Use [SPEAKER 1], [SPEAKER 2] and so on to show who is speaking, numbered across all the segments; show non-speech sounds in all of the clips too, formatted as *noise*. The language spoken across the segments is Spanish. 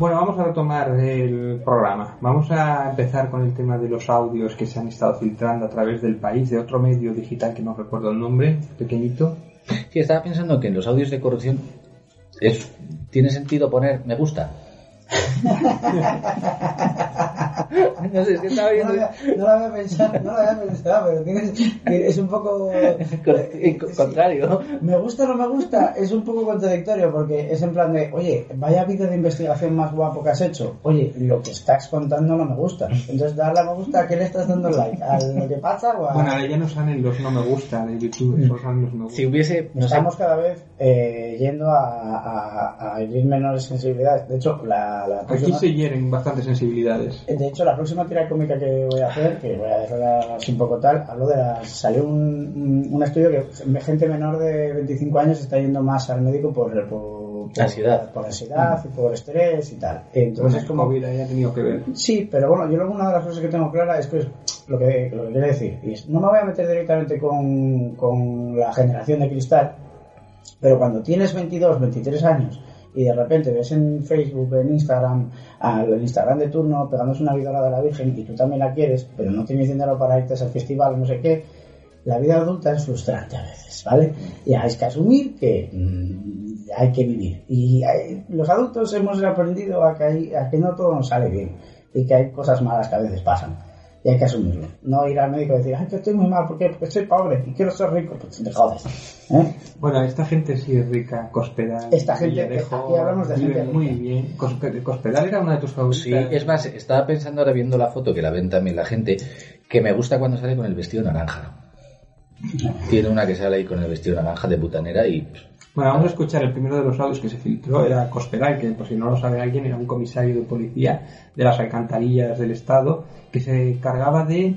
[SPEAKER 1] Bueno, vamos a retomar el programa. Vamos a empezar con el tema de los audios que se han estado filtrando a través del país, de otro medio digital que no recuerdo el nombre, pequeñito.
[SPEAKER 2] Sí, estaba pensando que en los audios de corrupción es, tiene sentido poner me gusta. No sé, es que estaba
[SPEAKER 3] No
[SPEAKER 2] viendo...
[SPEAKER 3] lo, había, no lo había pensado, no lo había pensado, pero tienes, es un poco... *laughs*
[SPEAKER 2] Con- con- contrario.
[SPEAKER 3] Me gusta o no me gusta, es un poco contradictorio porque es en plan de, oye, vaya vídeo de investigación más guapo que has hecho. Oye, lo que estás contando no me gusta. Entonces, darle a me gusta, ¿a qué le estás dando like? ¿A lo que pasa o a.?
[SPEAKER 1] Bueno, ahora ya no salen los no me gusta de YouTube, solo salen los me gusta.
[SPEAKER 2] Si hubiese, no sé,
[SPEAKER 3] Estamos cada vez eh, yendo a, a, a menores sensibilidades. De hecho, la, la
[SPEAKER 1] Aquí
[SPEAKER 3] próxima,
[SPEAKER 1] se hieren bastantes sensibilidades.
[SPEAKER 3] de hecho, la próxima tira cómica que voy a hacer, que voy a dejar así un poco tal, hablo de las. Salió un, un, estudio que gente menor de 25 años está yendo más al médico por, por, por
[SPEAKER 2] Ansiedad.
[SPEAKER 3] por ansiedad y por estrés y tal. Entonces, es como
[SPEAKER 1] COVID haya tenido que ver.
[SPEAKER 3] Sí, pero bueno, yo luego una de las cosas que tengo clara es que es lo que, lo que quiero decir. Y es, no me voy a meter directamente con, con la generación de cristal, pero cuando tienes 22, 23 años y de repente ves en Facebook, en Instagram, al Instagram de turno pegándose una vidora de la Virgen y tú también la quieres, pero no tienes dinero para irte a ese festival, no sé qué, la vida adulta es frustrante a veces, ¿vale? Y hay que asumir que mm, hay que vivir. Y hay- los adultos hemos aprendido a que, hay- a que no todo nos sale bien y que hay cosas malas que a veces pasan. Y hay que asumirlo. No ir al médico y decir, ay, que estoy muy mal, ¿por qué? Porque soy pobre y quiero ser rico. Pues te jodes. ¿eh?
[SPEAKER 1] Bueno, esta gente sí es rica, Cospedal.
[SPEAKER 3] Esta gente-
[SPEAKER 1] Villarejo,
[SPEAKER 3] aquí hablamos de gente
[SPEAKER 1] muy
[SPEAKER 3] rica.
[SPEAKER 1] bien. Cospe- Cospedal era una de tus favoritas.
[SPEAKER 2] Sí, es más, estaba pensando ahora viendo la foto que la ven también la gente, que me gusta cuando sale con el vestido naranja. Tiene una que sale ahí con el vestido naranja de butanera y
[SPEAKER 1] Bueno, vamos a escuchar el primero de los audios que se filtró. Era Cospedal, que por si no lo sabe alguien, era un comisario de policía de las alcantarillas del Estado que se encargaba de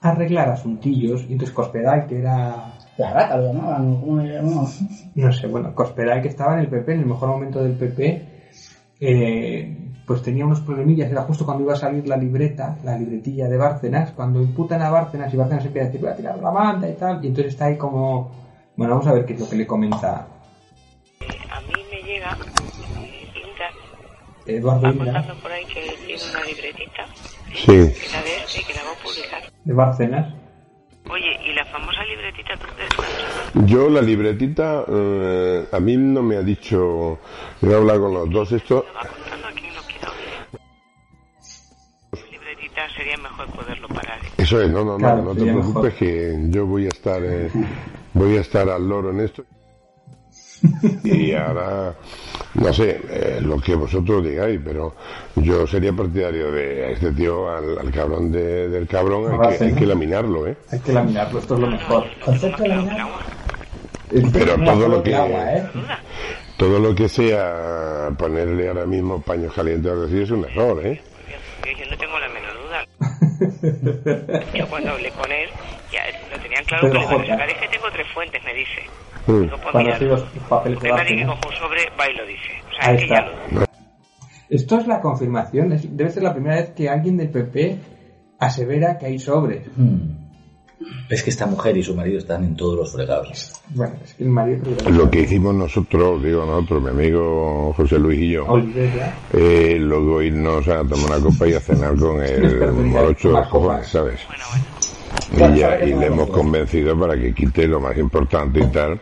[SPEAKER 1] arreglar asuntillos. Y entonces Cospedal, que era
[SPEAKER 3] La rata lo llamaban, ¿cómo le llamaban?
[SPEAKER 1] no sé, bueno, Cospedal que estaba en el PP, en el mejor momento del PP, eh, pues tenía unos problemillas, era justo cuando iba a salir la libreta, la libretilla de Bárcenas, cuando imputan a Bárcenas y Bárcenas empieza a decir, voy a tirar la banda y tal, y entonces está ahí como, bueno, vamos a ver qué es lo que le comenta Eduardo
[SPEAKER 4] contando por ahí que tiene una libretita,
[SPEAKER 5] Sí.
[SPEAKER 4] que la de este, que la va a publicar.
[SPEAKER 1] de Bárcenas.
[SPEAKER 4] Oye, ¿y la famosa libretita no
[SPEAKER 5] Yo la libretita, eh, a mí no me ha dicho, yo he hablado con los dos esto,
[SPEAKER 4] lo va contando a quien lo quiera oír? Libretita sería mejor poderlo parar. ¿eh?
[SPEAKER 5] eso es, no, no, no,
[SPEAKER 1] Claro,
[SPEAKER 5] no te preocupes
[SPEAKER 1] mejor.
[SPEAKER 5] que yo voy a estar, eh, voy a estar al loro en esto. Y ahora, no sé, eh, lo que vosotros digáis, pero yo sería partidario de este tío, al, al cabrón de- del cabrón, hay que, hay que laminarlo, ¿eh?
[SPEAKER 1] Hay que laminarlo, esto es lo mejor.
[SPEAKER 3] Concepto de laminar.
[SPEAKER 5] Pero todo lo que,
[SPEAKER 1] agua, ¿eh?
[SPEAKER 5] todo lo que sea ponerle ahora mismo paños calientes al decir es un error, ¿eh?
[SPEAKER 4] Yo, no tengo la menor duda. *laughs* Yo cuando hablé con él, ya lo tenían claro
[SPEAKER 1] Pedro
[SPEAKER 4] que le iban a sacar. Es que tengo tres fuentes, me dice.
[SPEAKER 1] Sido los papeles
[SPEAKER 4] que un sobre va y lo dice. O sea,
[SPEAKER 1] Ahí
[SPEAKER 4] es que ya
[SPEAKER 1] está.
[SPEAKER 4] lo...
[SPEAKER 1] Esto es la confirmación, es- debe ser la primera vez que alguien del PP asevera que hay sobres.
[SPEAKER 2] hmm, es que esta mujer y su marido están en todos los fregados.
[SPEAKER 1] Bueno, es que el marido
[SPEAKER 5] Lo que hicimos nosotros, digo nosotros, mi amigo José Luis y yo, eh, luego irnos a tomar una copa y a cenar con el morocho de los cojones, ¿sabes?
[SPEAKER 4] Bueno, bueno.
[SPEAKER 5] Y, ya, y le hemos convencido para que quite lo más importante y tal,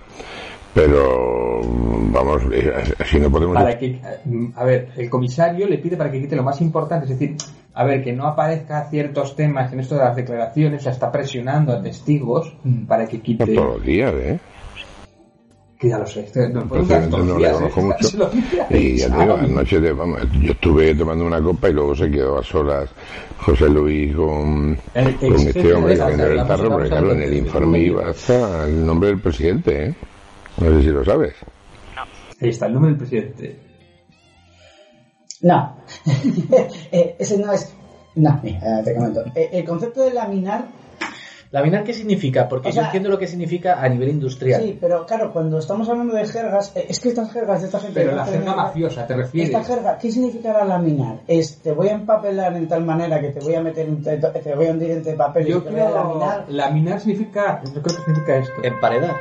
[SPEAKER 5] pero vamos, eh, así no podemos...
[SPEAKER 1] Para que, a ver, el comisario le pide para que quite lo más importante, es decir, a ver, que no aparezca ciertos temas en esto de las declaraciones, o sea, está presionando a testigos para que quite.
[SPEAKER 5] Todos los días, ¿eh?
[SPEAKER 1] Que ya lo sé, esto no todos
[SPEAKER 5] no le conozco
[SPEAKER 1] ¿eh?
[SPEAKER 5] mucho. Y ya te digo, anoche de, vamos, yo estuve tomando una copa y luego se quedó a solas José Luis con,
[SPEAKER 1] El
[SPEAKER 5] con este hombre con
[SPEAKER 1] la-
[SPEAKER 5] el tarro, porque claro, en el informe iba hasta el nombre del presidente, ¿eh? No sé si lo sabes.
[SPEAKER 1] Ahí está el nombre del presidente.
[SPEAKER 3] No, *laughs* Eh, ese no es. No, mira, te comento. Eh, el concepto de laminar,
[SPEAKER 2] ¿Laminar qué significa? Porque
[SPEAKER 3] O sea-
[SPEAKER 2] yo entiendo lo que significa a nivel industrial.
[SPEAKER 3] sí, pero claro, cuando estamos hablando de jergas, eh, es que estas jergas de esta gente.
[SPEAKER 1] Pero la jerga mafiosa, ¿te refieres?
[SPEAKER 3] Esta jerga, ¿qué significará laminar? Es te voy a empapelar en tal manera que te voy a meter en te, te voy a hundir entre papeles
[SPEAKER 1] Yo
[SPEAKER 3] y te voy a
[SPEAKER 1] creo
[SPEAKER 3] laminar.
[SPEAKER 1] laminar significa, yo creo que significa esto.
[SPEAKER 2] Emparedar.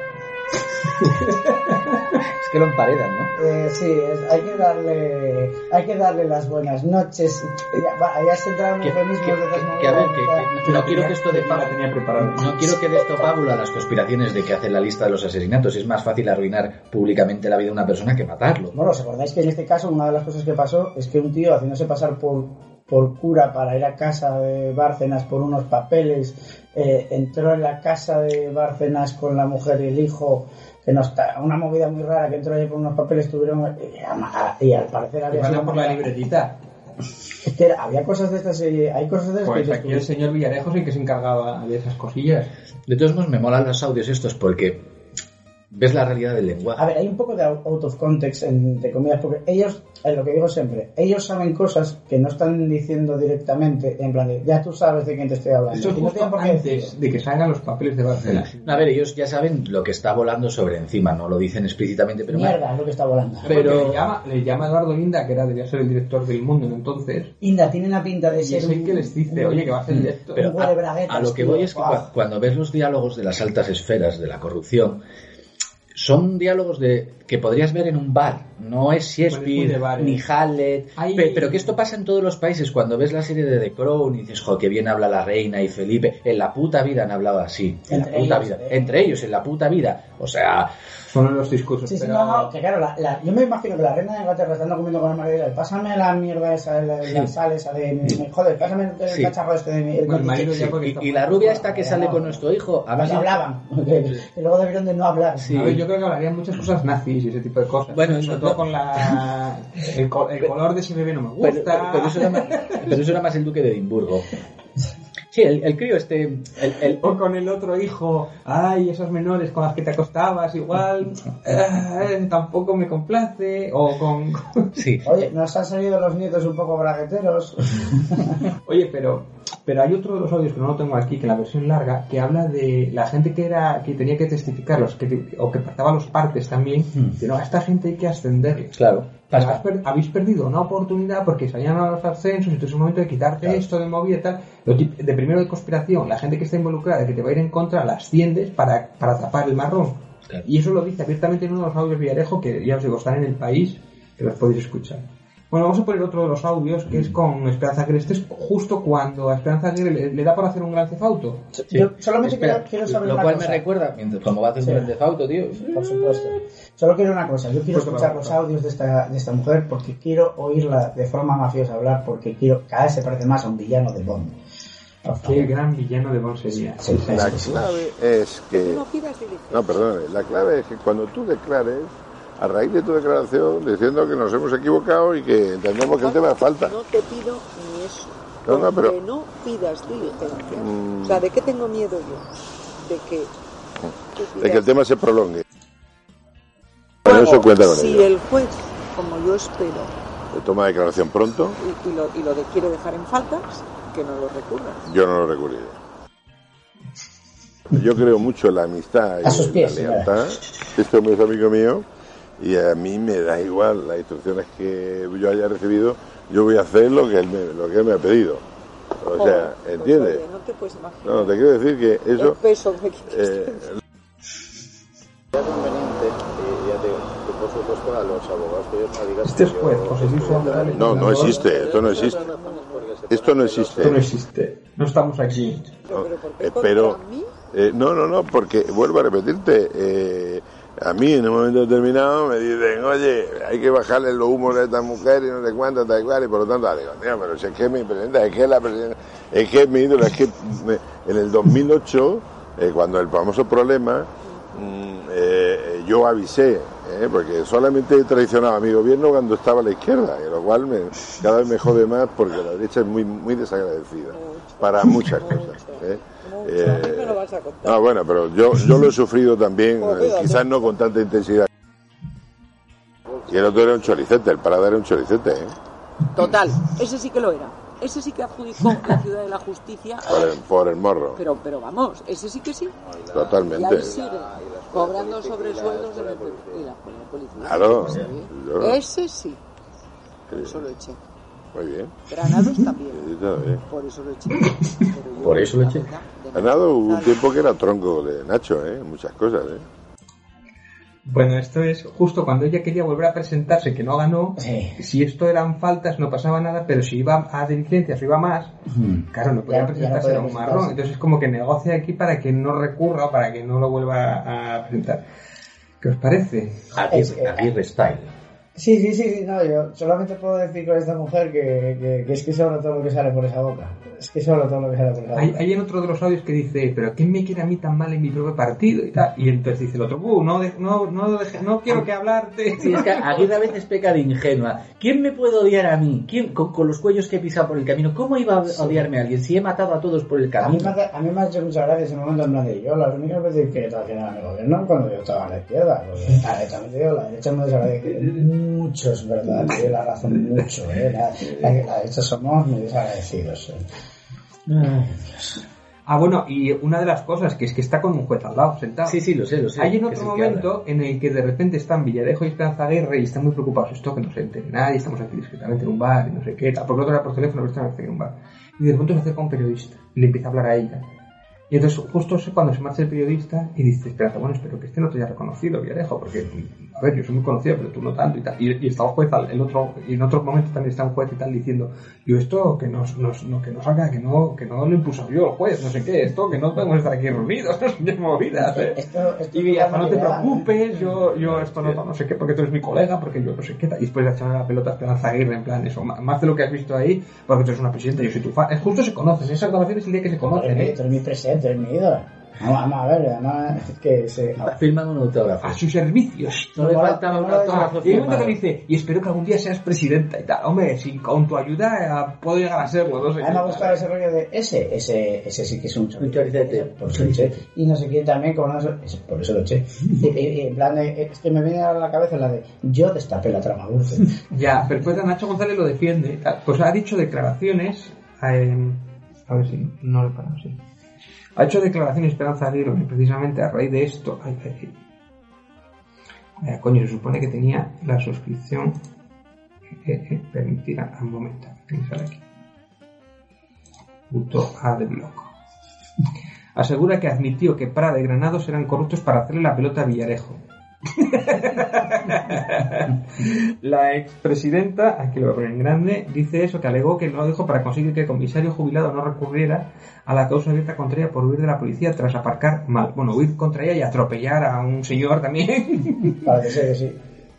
[SPEAKER 2] *laughs* Es que lo emparedan, ¿no?
[SPEAKER 3] Eh, sí, es- hay que darle hay que darle las buenas noches. Ya, ya se entraron
[SPEAKER 2] Que,
[SPEAKER 3] eufemismos
[SPEAKER 2] que- que- que a ver, que-
[SPEAKER 3] maneras,
[SPEAKER 2] que no quiero que esto de
[SPEAKER 1] la tenía preparada.
[SPEAKER 2] No quiero que de esto pábula las conspiraciones de que hace la lista de los asesinatos. Es más fácil arruinar públicamente la vida de una persona que matarlo.
[SPEAKER 3] Bueno, ¿os acordáis que en este caso una de las cosas que pasó es que un tío haciéndose pasar por, por cura para ir a casa de Bárcenas por unos papeles, eh, entró en la casa de Bárcenas con la mujer y el hijo, que no está, una movida muy rara que entró ahí por unos papeles, tuvieron, y, a- y al parecer había
[SPEAKER 1] van
[SPEAKER 3] sido
[SPEAKER 1] a por la libretita.
[SPEAKER 3] Es que había cosas de estas, eh, hay cosas de estas
[SPEAKER 1] Pues
[SPEAKER 3] que
[SPEAKER 1] aquí el señor Villarejo sí que se encargaba de esas cosillas.
[SPEAKER 2] De todos modos, me molan los audios estos porque ves la realidad del lenguaje.
[SPEAKER 3] A ver, hay un poco de out of context, entre comillas, porque ellos, es lo que digo siempre, ellos saben cosas que no están diciendo directamente, en plan de, ya tú sabes de quién te estoy hablando.
[SPEAKER 1] Eso es
[SPEAKER 3] y no tienen por qué
[SPEAKER 1] antes de que salgan los papeles de Barcelona.
[SPEAKER 2] A ver, ellos ya saben lo que está volando sobre encima, no lo dicen explícitamente, pero
[SPEAKER 3] Mierda, es lo que está volando.
[SPEAKER 2] Pero-
[SPEAKER 1] le llama, le llama Eduardo Inda, que era debía ser el director del mundo en entonces,
[SPEAKER 3] Inda tiene la pinta de
[SPEAKER 1] y
[SPEAKER 3] ser
[SPEAKER 1] es el
[SPEAKER 3] un-
[SPEAKER 1] que les dice, oye, que va a hacer esto.
[SPEAKER 2] Pero
[SPEAKER 3] Un huele
[SPEAKER 2] a, a lo que
[SPEAKER 3] tío.
[SPEAKER 2] voy es que cua- cuando ves los diálogos de las altas esferas de la corrupción, son diálogos de que podrías ver en un bar. No es
[SPEAKER 1] muy
[SPEAKER 2] Shakespeare
[SPEAKER 1] bares.
[SPEAKER 2] ni Hamlet.
[SPEAKER 1] Hay-
[SPEAKER 2] Pe- Pero que esto pasa en todos los países. Cuando ves la serie de The Crown y dices, jo, que bien habla la reina y Felipe. En la puta vida han hablado así. En la puta
[SPEAKER 3] ellos,
[SPEAKER 2] vida.
[SPEAKER 3] eh.
[SPEAKER 2] Entre ellos, en la puta vida. O sea,
[SPEAKER 1] Son los discursos.
[SPEAKER 3] Sí, sí,
[SPEAKER 1] pero-
[SPEAKER 3] no, no, que claro, la, la- yo me imagino que la reina de Inglaterra estando comiendo con el marido, y, pásame la mierda esa, la, la sal esa de, joder, pásame el
[SPEAKER 2] Sí.
[SPEAKER 3] cacharro este de mi... el
[SPEAKER 1] Bueno, el marido
[SPEAKER 3] coche".
[SPEAKER 1] ya porque está
[SPEAKER 2] y, y la rubia esta que sale con nuestro hijo, además
[SPEAKER 3] Pues hablaban, y luego debieron de no hablar.
[SPEAKER 2] Sí.
[SPEAKER 1] A ver, yo creo que hablarían muchas cosas nazis y ese tipo de cosas.
[SPEAKER 2] Bueno,
[SPEAKER 1] sobre
[SPEAKER 2] no-
[SPEAKER 1] todo con la, el, co- el color de ese bebé no me
[SPEAKER 2] Pero,
[SPEAKER 1] gusta.
[SPEAKER 2] pero- pero eso era más, pero eso era más el duque de Edimburgo. *laughs* Sí, el, el crío este, el, el-
[SPEAKER 1] O con el otro hijo, ay, esos menores con las que te acostabas, igual, eh, tampoco me complace. O con.
[SPEAKER 2] sí,
[SPEAKER 3] Oye, nos han salido los nietos un poco bragueteros.
[SPEAKER 1] Oye, pero, pero hay otro de los audios que no lo tengo aquí, que la versión larga, que habla de la gente que era que tenía que testificar, los que, o que partaba los partes también, que no, a esta gente hay que ascenderles.
[SPEAKER 2] claro.
[SPEAKER 1] Per- habéis perdido una oportunidad porque salían a los ascensos y entonces es un momento de quitarte esto de movida y tal. Lo de primero de conspiración, la gente que está involucrada, que te va a ir en contra, la asciendes para, para tapar el marrón.
[SPEAKER 2] Claro.
[SPEAKER 1] Y eso lo dice abiertamente en uno de los audios Villarejo que ya os digo, están en el país, que los podéis escuchar. Bueno, vamos a poner otro de los audios que es con Esperanza Aguirre. Este es justo cuando a Esperanza Aguirre le, le da por hacer un gran cefauto.
[SPEAKER 3] Yo solamente
[SPEAKER 1] Espera,
[SPEAKER 3] quiero, quiero saber
[SPEAKER 2] Lo
[SPEAKER 3] una
[SPEAKER 2] cual
[SPEAKER 3] cosa.
[SPEAKER 2] me recuerda, mientras como va a hacer
[SPEAKER 3] Sí.
[SPEAKER 2] un Grand Theft Auto, tío.
[SPEAKER 3] Por supuesto. Solo quiero una cosa, yo quiero
[SPEAKER 1] Pues
[SPEAKER 3] escuchar los audios de esta, de esta mujer porque quiero oírla de forma mafiosa hablar porque quiero, cada vez se parece más a un villano de Bond.
[SPEAKER 1] Qué gran villano de Bond sería.
[SPEAKER 3] Sí, sí,
[SPEAKER 6] La
[SPEAKER 3] sí, sí.
[SPEAKER 6] clave es que...
[SPEAKER 7] No,
[SPEAKER 6] perdón, la clave es que cuando tú declares, a raíz de tu declaración, diciendo que nos hemos equivocado y que entendemos que el tema es falta.
[SPEAKER 7] No te pido ni eso.
[SPEAKER 6] No, no, pero-
[SPEAKER 7] Que no pidas diligencia.
[SPEAKER 6] Mm.
[SPEAKER 7] O sea, ¿de qué tengo miedo yo? De que...
[SPEAKER 6] De que el tema se prolongue. Bueno, eso cuenta con
[SPEAKER 7] si
[SPEAKER 6] ello.
[SPEAKER 7] el juez, como yo espero,
[SPEAKER 6] Se toma declaración pronto,
[SPEAKER 7] y, y lo, y lo de- quiere dejar en faltas, que no lo recurra.
[SPEAKER 6] yo no lo recurriré. Yo creo mucho en la amistad y
[SPEAKER 3] A sus
[SPEAKER 6] en
[SPEAKER 3] pies,
[SPEAKER 6] la lealtad. Este hombre es amigo mío y a mí me da igual las instrucciones que yo haya recibido. Yo voy a hacer lo que él me, lo que él me ha pedido. O sea,
[SPEAKER 7] Joder, pues,
[SPEAKER 6] ¿entiendes?
[SPEAKER 7] oye, no te puedes imaginar
[SPEAKER 6] No, te quiero decir que
[SPEAKER 7] el
[SPEAKER 6] eso...
[SPEAKER 7] peso que
[SPEAKER 6] eh,
[SPEAKER 8] Sería conveniente, y ya te digo, que por supuesto a los abogados que ellos no digan
[SPEAKER 1] Este es juez, José Luis
[SPEAKER 6] no, no existe, esto no existe. Esto no existe.
[SPEAKER 1] Esto no existe. No estamos aquí.
[SPEAKER 7] Pero, pero ¿por qué
[SPEAKER 6] Eh, eh, no, no, no, porque vuelvo a repetirte, eh, a mí en un momento determinado me dicen, oye, hay que bajarle los humos a esta mujer y no sé cuánto, tal cual, y por lo tanto, digo, tío, pero si es que es mi presidenta, es que es la presidenta, es que es mi ídolo, es que en el 2008, eh, cuando el famoso problema, mm, eh, yo avisé, eh, porque solamente he traicionado a mi gobierno cuando estaba a la izquierda, y lo cual me, cada vez me jode más porque la derecha es muy, muy desagradecida para muchas cosas. eh.
[SPEAKER 7] Vas a contar.
[SPEAKER 6] no, bueno, pero yo, yo lo he sufrido también, *laughs* eh, quizás no con tanta intensidad. Y el otro era un cholicete, el parada era un cholicete, ¿eh?
[SPEAKER 7] Total, ese sí que lo era. Ese sí que adjudicó la ciudad de la justicia.
[SPEAKER 6] por, el, por el morro,
[SPEAKER 7] Pero, pero vamos, ese sí que sí. Y
[SPEAKER 6] totalmente.
[SPEAKER 7] ahí sigue, cobrando sobresueldos y la, con la policía.
[SPEAKER 6] Claro,
[SPEAKER 7] Sí.
[SPEAKER 6] yo-
[SPEAKER 7] Ese sí. Por eso lo eché.
[SPEAKER 6] Muy bien.
[SPEAKER 7] Granados también.
[SPEAKER 6] Sí, está bien.
[SPEAKER 7] Por eso lo eché.
[SPEAKER 2] Por eso lo eché.
[SPEAKER 6] un tiempo que era tronco de Nacho, ¿eh? Muchas cosas, ¿eh?
[SPEAKER 1] Bueno, esto es justo cuando ella quería volver a presentarse, que no ganó.
[SPEAKER 3] Sí.
[SPEAKER 1] Si esto eran faltas, no pasaba nada, pero si iba a diligencias o iba más, claro, no podía
[SPEAKER 3] Ya-
[SPEAKER 1] presentarse, era un marrón. Entonces es como que negocia aquí para que no recurra o para que no lo vuelva a presentar. ¿Qué os parece?
[SPEAKER 2] Aguirre, Aguirre Style.
[SPEAKER 3] Sí, sí, sí, sí, no, yo solamente puedo decir con esta mujer que, que, que es que solo todo lo que sale por esa boca. Es que solo todo lo que sale por esa
[SPEAKER 1] Hay,
[SPEAKER 3] boca.
[SPEAKER 1] hay en otro de los audios que dice, pero ¿quién me quiere a mí tan mal en mi propio partido? Y, tal. y entonces dice el otro, "Uh, no, de- no, no, deje- no quiero que hablarte.
[SPEAKER 2] Sí, es que Aguirre a veces peca de ingenua. ¿Quién me puede odiar a mí? ¿Quién, con, con los cuellos que he pisado por el camino? ¿Cómo iba a odiarme a alguien si he matado a todos por el
[SPEAKER 3] A mí,
[SPEAKER 2] camino?
[SPEAKER 3] me hace, a mí me ha hecho mucha gracia ese momento en plan de yo, las únicas veces que traicionaban el gobierno cuando yo estaba a la izquierda. Porque, a ver, también te digo, la derecha me desagradece mucho, es verdad, doy la razón mucho, ¿eh? La, la, la derecha somos muy desagradecidos. ¿eh? Ay, Dios.
[SPEAKER 1] Ah, bueno, y una de las cosas que es que está con un juez al lado, sentado.
[SPEAKER 2] Sí, sí, lo sé, lo sé.
[SPEAKER 1] Hay en
[SPEAKER 2] que
[SPEAKER 1] otro momento en el que de repente están Villarejo y Esperanza Aguirre y están muy preocupados. Esto que no se entere nadie, estamos aquí discretamente en un bar y no sé qué, tal. Porque otro era por teléfono, pero están aquí en un bar. Y de repente se acerca un periodista y le empieza a hablar a ella. Y entonces justo cuando se marcha el periodista y dice, Esperanza, bueno, espero que este no te haya reconocido, Villarejo, porque, a ver, yo soy muy conocido, pero tú no tanto y tal. Y, y está un juez, al- el otro, y en otro momento también está un juez y tal diciendo, yo esto que nos, nos, no, que no salga, que no, que no lo impuso yo el juez, no sé qué, esto que no podemos estar aquí reunidos, no sé movidas, ¿eh?
[SPEAKER 3] Esto, esto
[SPEAKER 1] Y no te preocupes, yo, yo esto no, no sé qué, porque tú eres mi colega, porque yo no sé qué. Y después le echan la pelota a Esperanza Aguirre, en plan, eso, más de lo que has visto ahí, porque tú eres una presidenta, yo soy tu fan. Es justo se conocen, esa grabación es el día que se conocen, ¿eh?
[SPEAKER 3] Tú eres mi presente, eres mi ídolo. Vamos, a ver, además, es que se...
[SPEAKER 2] Está firmando un autógrafo.
[SPEAKER 1] A sus servicios.
[SPEAKER 2] No le
[SPEAKER 3] Mola-
[SPEAKER 2] faltaba un
[SPEAKER 3] mola-
[SPEAKER 2] autógrafo
[SPEAKER 1] Y un momento que le dice, y espero que algún día seas presidenta y tal. Hombre, si con tu ayuda eh, puedo llegar a serlo, no sé
[SPEAKER 3] A mí me ha gustado ese rollo de ese, ese, ese sí que es un choricete.
[SPEAKER 2] Un choricete.
[SPEAKER 3] Por eso lo eché. Y no sé quién también, como no sé, por eso lo y en plan de, es que me viene a la cabeza la de, yo destapé la trama dulce.
[SPEAKER 1] Ya, pero después Nacho González lo defiende. Pues ha dicho declaraciones. eh, a ver si no le paro, sí. Ha hecho declaraciones Esperanza Aguirre precisamente a raíz de esto. Ay, ay, ay. Vaya, coño, se supone que tenía la suscripción eh, eh, permitida. Un momento, que aquí. A de bloco. Asegura que admitió que Prada y Granados eran corruptos para hacerle la pelota a Villarejo. La expresidenta, aquí lo en grande, dice eso, que alegó que no dijo para conseguir que el comisario jubilado no recurriera a la causa abierta contra ella por huir de la policía tras aparcar mal. Bueno, huir contra ella y atropellar a un señor también.
[SPEAKER 3] Para que se sí.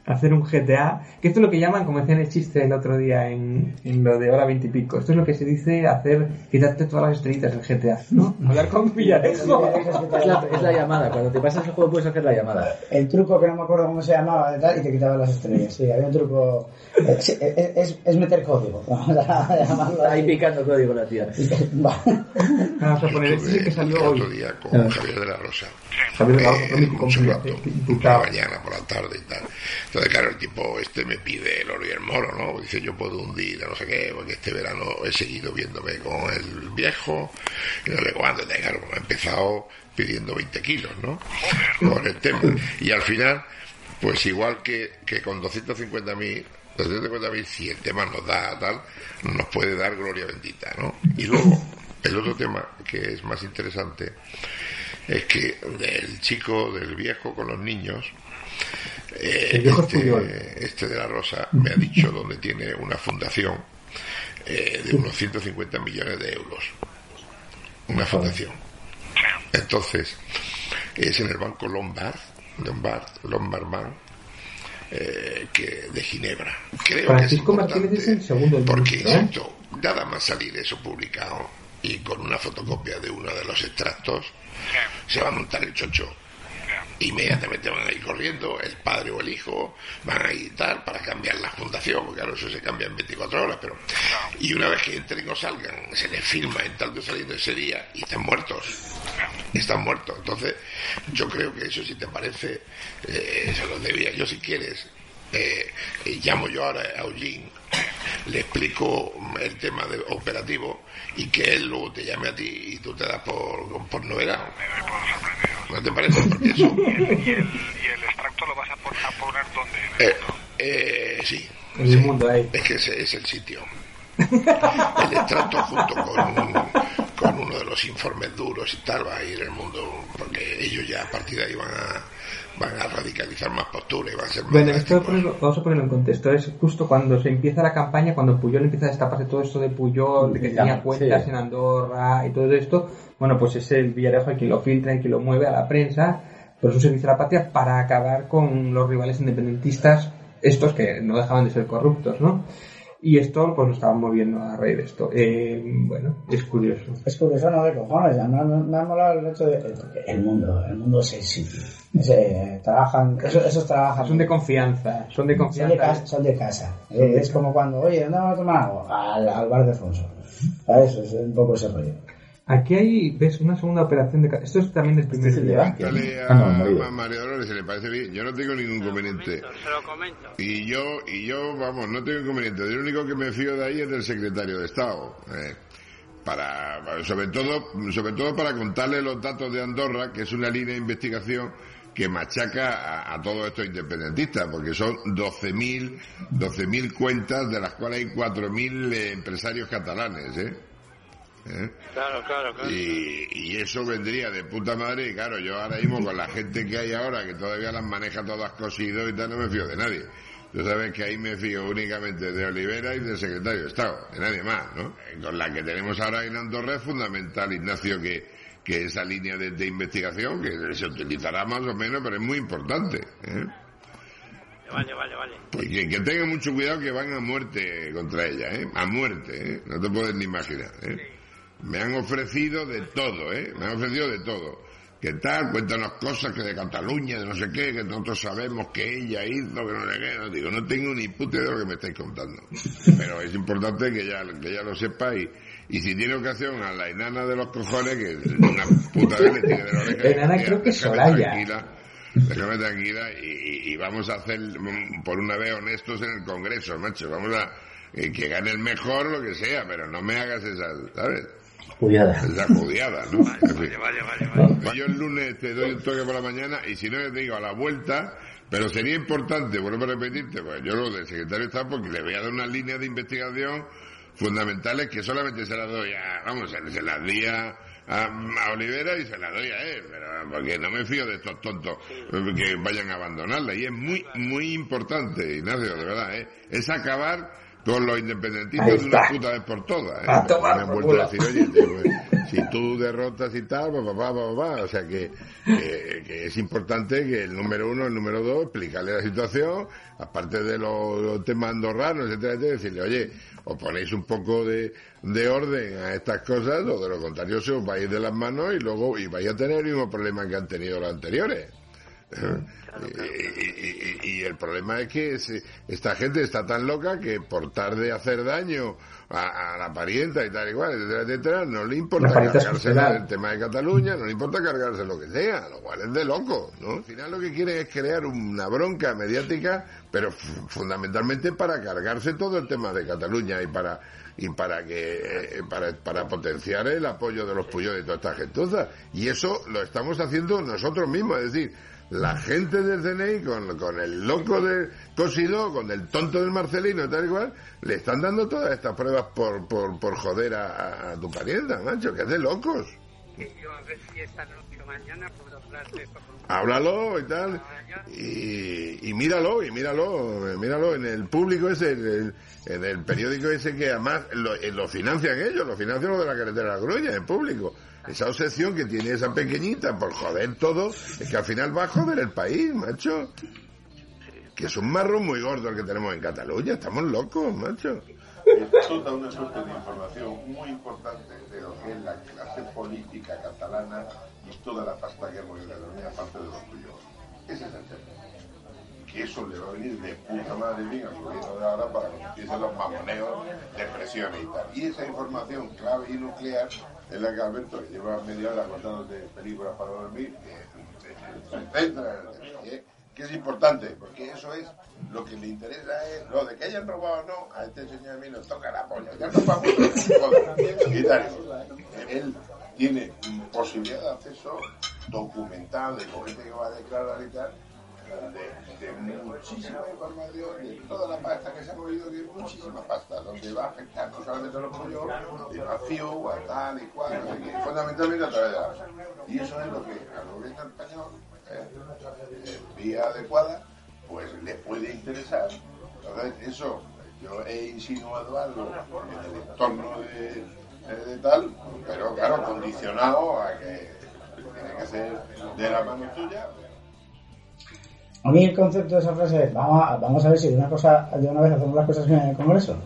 [SPEAKER 1] Hacer un GTA, que esto es lo que llaman, como decía en el chiste el otro día en, en lo de hora veintipico, esto es lo que se dice hacer, quitarte todas las estrellitas del GTA, ¿no? *laughs* Hablar con Villarejo.
[SPEAKER 2] Es la, es la llamada. Cuando te pasas el juego puedes hacer la llamada.
[SPEAKER 3] El truco que no me acuerdo cómo se llamaba de tal, y te quitaban las estrellas. Sí, había un truco. Es, es- es- es meter código. *laughs* Vamos a llamarlo
[SPEAKER 2] Está ahí
[SPEAKER 3] así.
[SPEAKER 2] picando código la tía. *laughs*
[SPEAKER 3] Va.
[SPEAKER 1] Vamos a poner, este que salió hoy.
[SPEAKER 6] otro día con Javier de la Rosa.
[SPEAKER 1] Javier de la Rosa,
[SPEAKER 6] Eh, por la
[SPEAKER 1] imputado.
[SPEAKER 6] mañana, por la tarde y tal. Entonces, claro, el tipo este me pide el oro y el moro, ¿no? Dice, yo puedo hundir, no sé qué, porque este verano he seguido viéndome con el viejo, y no sé cuándo, claro, he empezado pidiendo 20 kilos, ¿no? Por el tema. Y al final, pues igual que, que con 250.000 250.000 si el tema nos da tal, nos puede dar gloria bendita, ¿no? Y luego, el otro tema que es más interesante es que del chico, del viejo con los niños, eh,
[SPEAKER 1] El viejo
[SPEAKER 6] este, este de la Rosa me ha dicho *laughs* dónde tiene una fundación eh, de unos 150 millones de euros. Una fundación. Entonces, es en el banco Lombard, Lombard, Lombard Bank, eh, que de Ginebra. Creo
[SPEAKER 1] Francisco
[SPEAKER 6] que es importante
[SPEAKER 1] Martínez es el segundo
[SPEAKER 6] porque
[SPEAKER 1] ¿eh?
[SPEAKER 6] insisto, nada más salir eso publicado y con una fotocopia de uno de los extractos, se va a montar el chocho. Inmediatamente van a ir corriendo, el padre o el hijo van a tal para cambiar la fundación, porque claro, eso se cambia en 24 horas, pero. Y una vez que entren o salgan, se les firma en tanto saliendo ese día y están muertos. Están muertos. Entonces, yo creo que eso, si te parece, eh, se los debía. Yo, si quieres, eh, eh, llamo yo ahora a Eugene, le explico el tema de operativo y que él luego te llame a ti y tú te das por, por novedad. ¿No te parece? Porque eso. *laughs*
[SPEAKER 9] ¿Y el, y el extracto lo vas a, pon- a poner donde?
[SPEAKER 6] Eh, eh, sí.
[SPEAKER 1] En el mundo ahí.
[SPEAKER 6] Es que ese es el sitio. El extracto junto con, con uno de los informes duros y tal, va a ir el mundo, porque ellos ya a partir de ahí van a, van a radicalizar más posturas y van a ser más
[SPEAKER 1] Bueno, esto ponerlo- vamos a ponerlo en contexto. Es justo cuando se empieza la campaña, cuando Puyol empieza a destaparse todo esto de Puyol, de que tenía
[SPEAKER 2] Sí.
[SPEAKER 1] cuentas en Andorra y todo esto. Bueno, pues es el Villarejo el que lo filtra y que lo mueve a la prensa, pero es un servicio a la patria para acabar con los rivales independentistas, estos que no dejaban de ser corruptos, ¿no? Y esto, pues lo estaban moviendo a raíz de esto. Eh, bueno, es curioso.
[SPEAKER 3] Es curioso, ¿no? De cojones. ya me ha molado el hecho de. El mundo, el mundo es el. Ese, trabajan, esos, esos trabajan.
[SPEAKER 1] Son de confianza, son de
[SPEAKER 3] Son de
[SPEAKER 1] confianza.
[SPEAKER 3] casa. Son de casa. Eh, es como cuando, oye, ¿dónde vamos a tomar algo? Al, al bar de Alfonso. A Eso es un poco ese rollo.
[SPEAKER 1] Aquí hay, ves, una segunda operación de... ca- Esto es también del primer
[SPEAKER 2] Este el Ah, no,
[SPEAKER 6] a María Dolores, si le parece bien. Yo no tengo ningún inconveniente.
[SPEAKER 7] Se lo comento.
[SPEAKER 6] Y yo, y yo, vamos, no tengo inconveniente. Yo lo único que me fío de ahí es del secretario de Estado. eh, para, para- sobre todo, sobre todo para contarle los datos de Andorra, que es una línea de investigación que machaca a, a todos estos independentistas, porque son 12.000 12.000 cuentas, de las cuales hay 4.000 eh, empresarios catalanes, ¿eh? ¿Eh?
[SPEAKER 7] Claro, claro, claro.
[SPEAKER 6] Y, y eso vendría de puta madre y claro, yo ahora mismo con la gente que hay ahora, que todavía las maneja todas cosido y tal, no me fío de nadie. Tú sabes que ahí me fío únicamente de Olivera y del secretario de Estado, de nadie más, ¿no? Eh, Con la que tenemos ahora en Andorra es fundamental, Ignacio, que, que esa línea de, de investigación, que se utilizará más o menos, pero es muy importante, ¿eh?
[SPEAKER 7] Vale, vale, vale.
[SPEAKER 6] Pues que, que tengan mucho cuidado que van a muerte contra ella, ¿eh? A muerte, ¿eh? No te puedes ni imaginar, ¿eh? Me han ofrecido de todo, ¿eh? Me han ofrecido de todo. ¿Qué tal? Cuéntanos cosas que de Cataluña, de no sé qué, que nosotros sabemos que ella hizo, que no sé qué. No digo, no tengo ni puta idea de lo que me estáis contando. *laughs* Pero es importante que ya, que ya lo sepa y, y si tiene ocasión a la enana de los cojones, que una puta vez le tiene de la oreja.
[SPEAKER 1] Enana creo que
[SPEAKER 6] déjame
[SPEAKER 1] Soraya.
[SPEAKER 6] tranquila, Déjame tranquila y, y- y vamos a hacer por una vez honestos en el Congreso, macho. Vamos a eh, que gane el mejor lo que sea, pero no me hagas esa, ¿sabes?
[SPEAKER 2] Juliada.
[SPEAKER 6] Esa judiada, ¿no?
[SPEAKER 7] Vale, vale, vale.
[SPEAKER 6] Yo el lunes te doy un toque por la mañana y si no, te digo a la vuelta, pero sería importante, vuelvo a repetirte, pues yo lo del secretario de Estado porque le voy a dar unas líneas de investigación fundamentales que solamente se las doy a, vamos, se, las di a, a, a Olivera y se las doy a él, pero porque no me fío de estos tontos eh, que vayan a abandonarla y es muy, muy importante, Ignacio, de verdad, ¿eh? es acabar con los independentistas de una puta vez por todas. ¿eh? Me han vuelto a decir, oye, tío, si tú derrotas y tal, pues papá, papá, papá. O sea que, que, es importante que el número uno, el número dos, explicarle la situación, aparte de los, temas andorranos, etcétera, etcétera, decirle, oye, os ponéis un poco de, de orden a estas cosas, o de lo contrario se os va a ir de las manos y luego y vais a tener el mismo problema que han tenido los anteriores. Y, y- y- y el problema es que se- esta gente está tan loca que por tarde hacer daño a, a la parienta y tal igual, etcétera, etcétera, no le importa cargarse el tema de Cataluña, no le importa cargarse lo que sea, lo cual es de loco, ¿no? Al final lo que quieren es crear una bronca mediática, pero fu- fundamentalmente para cargarse todo el tema de Cataluña y para y para que eh, para, para potenciar el apoyo de los Puyol y toda esta gentuza. Y eso lo estamos haciendo nosotros mismos, es decir, la gente del CNI con, con el loco de Cosido, con el tonto del Marcelino y tal y cual, le están dando todas estas pruebas por, por, por joder a, a tu macho, que es de locos.
[SPEAKER 7] Mañana puedo hablar de esto con
[SPEAKER 6] Háblalo y tal. Y, y míralo, y míralo, míralo en el público ese, en el, en el periódico ese que además lo, eh, lo financian ellos, lo financian los de la carretera de la Grulla, en público. Esa obsesión que tiene esa pequeñita por joder todo, es que al final va a joder el país, macho. Que es un marrón muy gordo el que tenemos en Cataluña, estamos locos, macho.
[SPEAKER 10] Es toda una suerte de información muy importante de lo que es la clase política catalana toda la pasta que hemos Cataluña, aparte de los tuyos. Ese es el tema. Que eso le va a venir de puta madre bien al gobierno de ahora para que empiecen los mamoneos de presiones y tal. Y esa información clave y nuclear es la que Alberto, que lleva media hora contándote películas para dormir, que tema. ¿eh? que es importante, porque eso es lo que le interesa es lo de que hayan robado o no, a este señor a mí nos toca la polla. Ya no vamos y tal. Tiene posibilidad de acceso documental de gente que va a declarar y tal, de, muchísima información, de toda la pasta que se ha movido, de muchísima pasta, donde va a afectar no solamente a los pollos, sino a FIU, a tal y cual, fundamentalmente a través de la Y eso es lo que al gobierno español, eh, vía adecuada, pues le puede interesar. Entonces, eso, yo he insinuado algo en el entorno de, de tal, pero claro, condicionado a que tiene que ser de la mano tuya.
[SPEAKER 3] A mí el concepto de esa frase es, vamos a, vamos a ver si de una cosa, de una vez hacemos las cosas bien en el Congreso.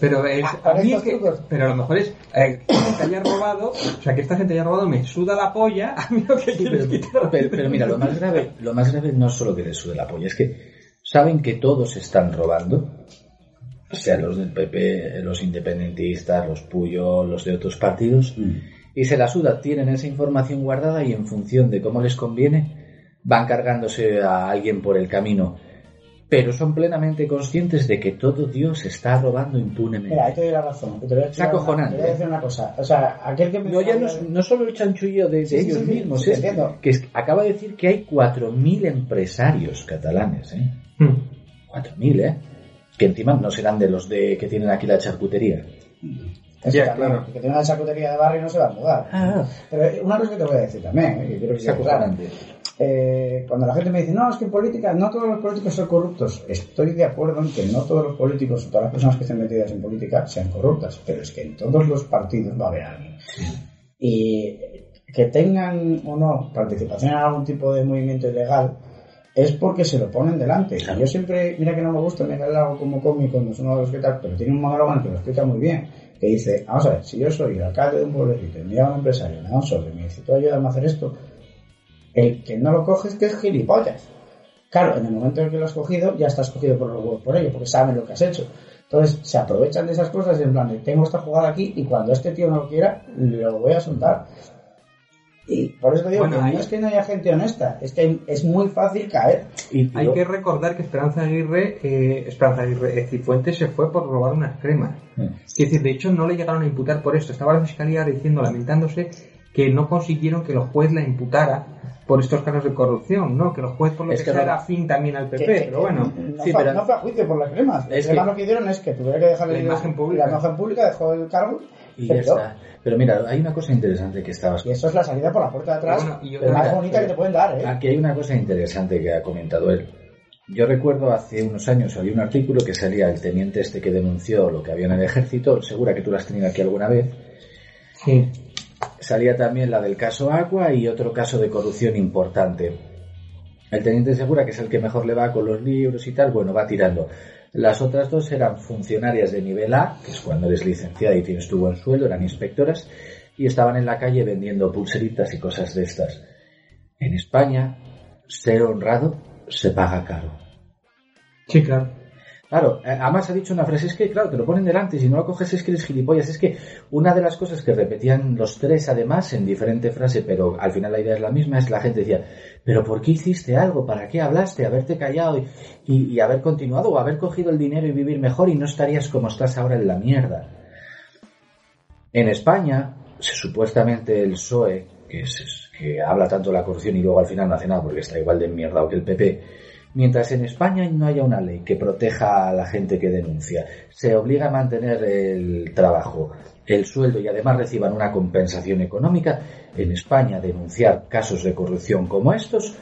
[SPEAKER 1] Pero, es,
[SPEAKER 3] Ah,
[SPEAKER 1] a mí es que- pero a lo mejor es eh, que te haya robado, o sea, que esta gente haya robado me suda la polla, *laughs* a mí lo que quieres
[SPEAKER 2] pero,
[SPEAKER 1] quitar.
[SPEAKER 2] pero- pero mira, lo más grave, lo más grave no es solo que les sube la polla, es que saben que todos están robando, o sea, los del PP, los independentistas, los Puyo, los de otros partidos, y se la suda, tienen esa información guardada y en función de cómo les conviene, van cargándose a alguien por el camino. Pero son plenamente conscientes de que todo Dios está robando impunemente.
[SPEAKER 3] Mira, ahí te doy la razón. Te voy a
[SPEAKER 2] Es
[SPEAKER 3] decir una-
[SPEAKER 2] acojonante,
[SPEAKER 3] Te voy a decir una cosa. O sea, aquel que me
[SPEAKER 2] No, ya no, solo el chanchullo de, de
[SPEAKER 3] Sí, sí,
[SPEAKER 2] ellos
[SPEAKER 3] sí, sí,
[SPEAKER 2] mismos,
[SPEAKER 3] sí,
[SPEAKER 2] es
[SPEAKER 3] entiendo.
[SPEAKER 2] que es- acaba de decir que hay 4.000 empresarios catalanes, ¿eh?
[SPEAKER 1] Hmm.
[SPEAKER 2] 4.000, ¿eh? Que encima no serán de los de que tienen aquí la charcutería.
[SPEAKER 3] Eso
[SPEAKER 1] Ya,
[SPEAKER 3] también,
[SPEAKER 1] claro.
[SPEAKER 3] el que tiene una charcutería de barrio no se va a mudar.
[SPEAKER 2] Ah,
[SPEAKER 3] Pero eh, una cosa que te voy a decir también, eh, que quiero que clara.
[SPEAKER 2] acojonante.
[SPEAKER 3] Eh, cuando la gente me dice, no, es que en política no todos los políticos son corruptos, estoy de acuerdo en que no todos los políticos, todas las personas que estén metidas en política sean corruptas, pero es que en todos los partidos va a haber alguien. Y que tengan o no participación en algún tipo de movimiento ilegal es porque se lo ponen delante.
[SPEAKER 2] Claro.
[SPEAKER 3] Yo siempre, mira que no me gusta Miguel Lago como cómico, no es uno de los que tal, pero tiene un monólogo que lo explica muy bien. Que dice, vamos a ver, si yo soy el alcalde de un pueblecito y me llama un empresario, me da un sobre y me dice, tú ayúdame a hacer esto, el que no lo coge es que es gilipollas. Claro, en el momento en que lo has cogido, ya estás cogido por los huevos por ello, porque saben lo que has hecho. Entonces, se aprovechan de esas cosas y en plan, tengo esta jugada aquí y cuando este tío no lo quiera, lo voy a soltar. Y por eso te digo
[SPEAKER 1] Bueno,
[SPEAKER 3] que no es que no haya gente honesta, es que es muy fácil caer.
[SPEAKER 2] Y
[SPEAKER 1] Hay que recordar que Esperanza Aguirre, eh, Esperanza Aguirre, eh, Cifuentes se fue por robar unas cremas.
[SPEAKER 2] Mm.
[SPEAKER 1] Es decir, de hecho no le llegaron a imputar por esto. Estaba la fiscalía diciendo, lamentándose, que no consiguieron que los juez la imputara por estos casos de corrupción, ¿no? Que los juez por lo
[SPEAKER 2] Es
[SPEAKER 1] que,
[SPEAKER 2] que
[SPEAKER 1] sea
[SPEAKER 2] no-
[SPEAKER 1] era afín también al PP,
[SPEAKER 3] Que- que-
[SPEAKER 1] pero bueno.
[SPEAKER 3] No,
[SPEAKER 2] Sí,
[SPEAKER 3] fue,
[SPEAKER 2] pero-
[SPEAKER 3] no fue a juicio por las cremas. Las
[SPEAKER 2] Es
[SPEAKER 3] cremas
[SPEAKER 2] que-
[SPEAKER 3] lo que hicieron es que tuviera que dejar
[SPEAKER 1] La imagen pública.
[SPEAKER 3] La imagen pública dejó el cargo
[SPEAKER 2] y ya está. Pero mira, hay una cosa interesante que estabas
[SPEAKER 3] Y eso es la salida por la puerta de atrás,
[SPEAKER 1] Pero bueno, y
[SPEAKER 3] la más bonita que te pueden dar, ¿eh?
[SPEAKER 2] Aquí hay una cosa interesante que ha comentado él. Yo recuerdo hace unos años había un artículo que salía el teniente este que denunció lo que había en el ejército, segura que tú lo has tenido aquí alguna vez.
[SPEAKER 1] Sí.
[SPEAKER 2] Salía también la del caso Aqua y otro caso de corrupción importante. El teniente Segura, que es el que mejor le va con los libros y tal, bueno, va tirando. Las otras dos eran funcionarias de nivel A, que es cuando eres licenciada y tienes tu buen sueldo, eran inspectoras, y estaban en la calle vendiendo pulseritas y cosas de estas. En España, ser honrado se paga caro.
[SPEAKER 1] Sí. Claro,
[SPEAKER 2] eh, además ha dicho una frase, es que claro, te lo ponen delante, si no lo coges es que eres gilipollas. Es que una de las cosas que repetían los tres además en diferente frase, pero al final la idea es la misma, es la gente decía, pero ¿por qué hiciste algo? ¿Para qué hablaste? Haberte callado y, y- haber continuado o haber cogido el dinero y vivir mejor y no estarías como estás ahora en la mierda. En España, supuestamente el PSOE, que, es, que habla tanto de la corrupción y luego al final no hace nada porque está igual de mierda que el PP, mientras en España no haya una ley que proteja a la gente que denuncia, se obliga a mantener el trabajo, el sueldo y además reciban una compensación económica, en España denunciar casos de corrupción como estos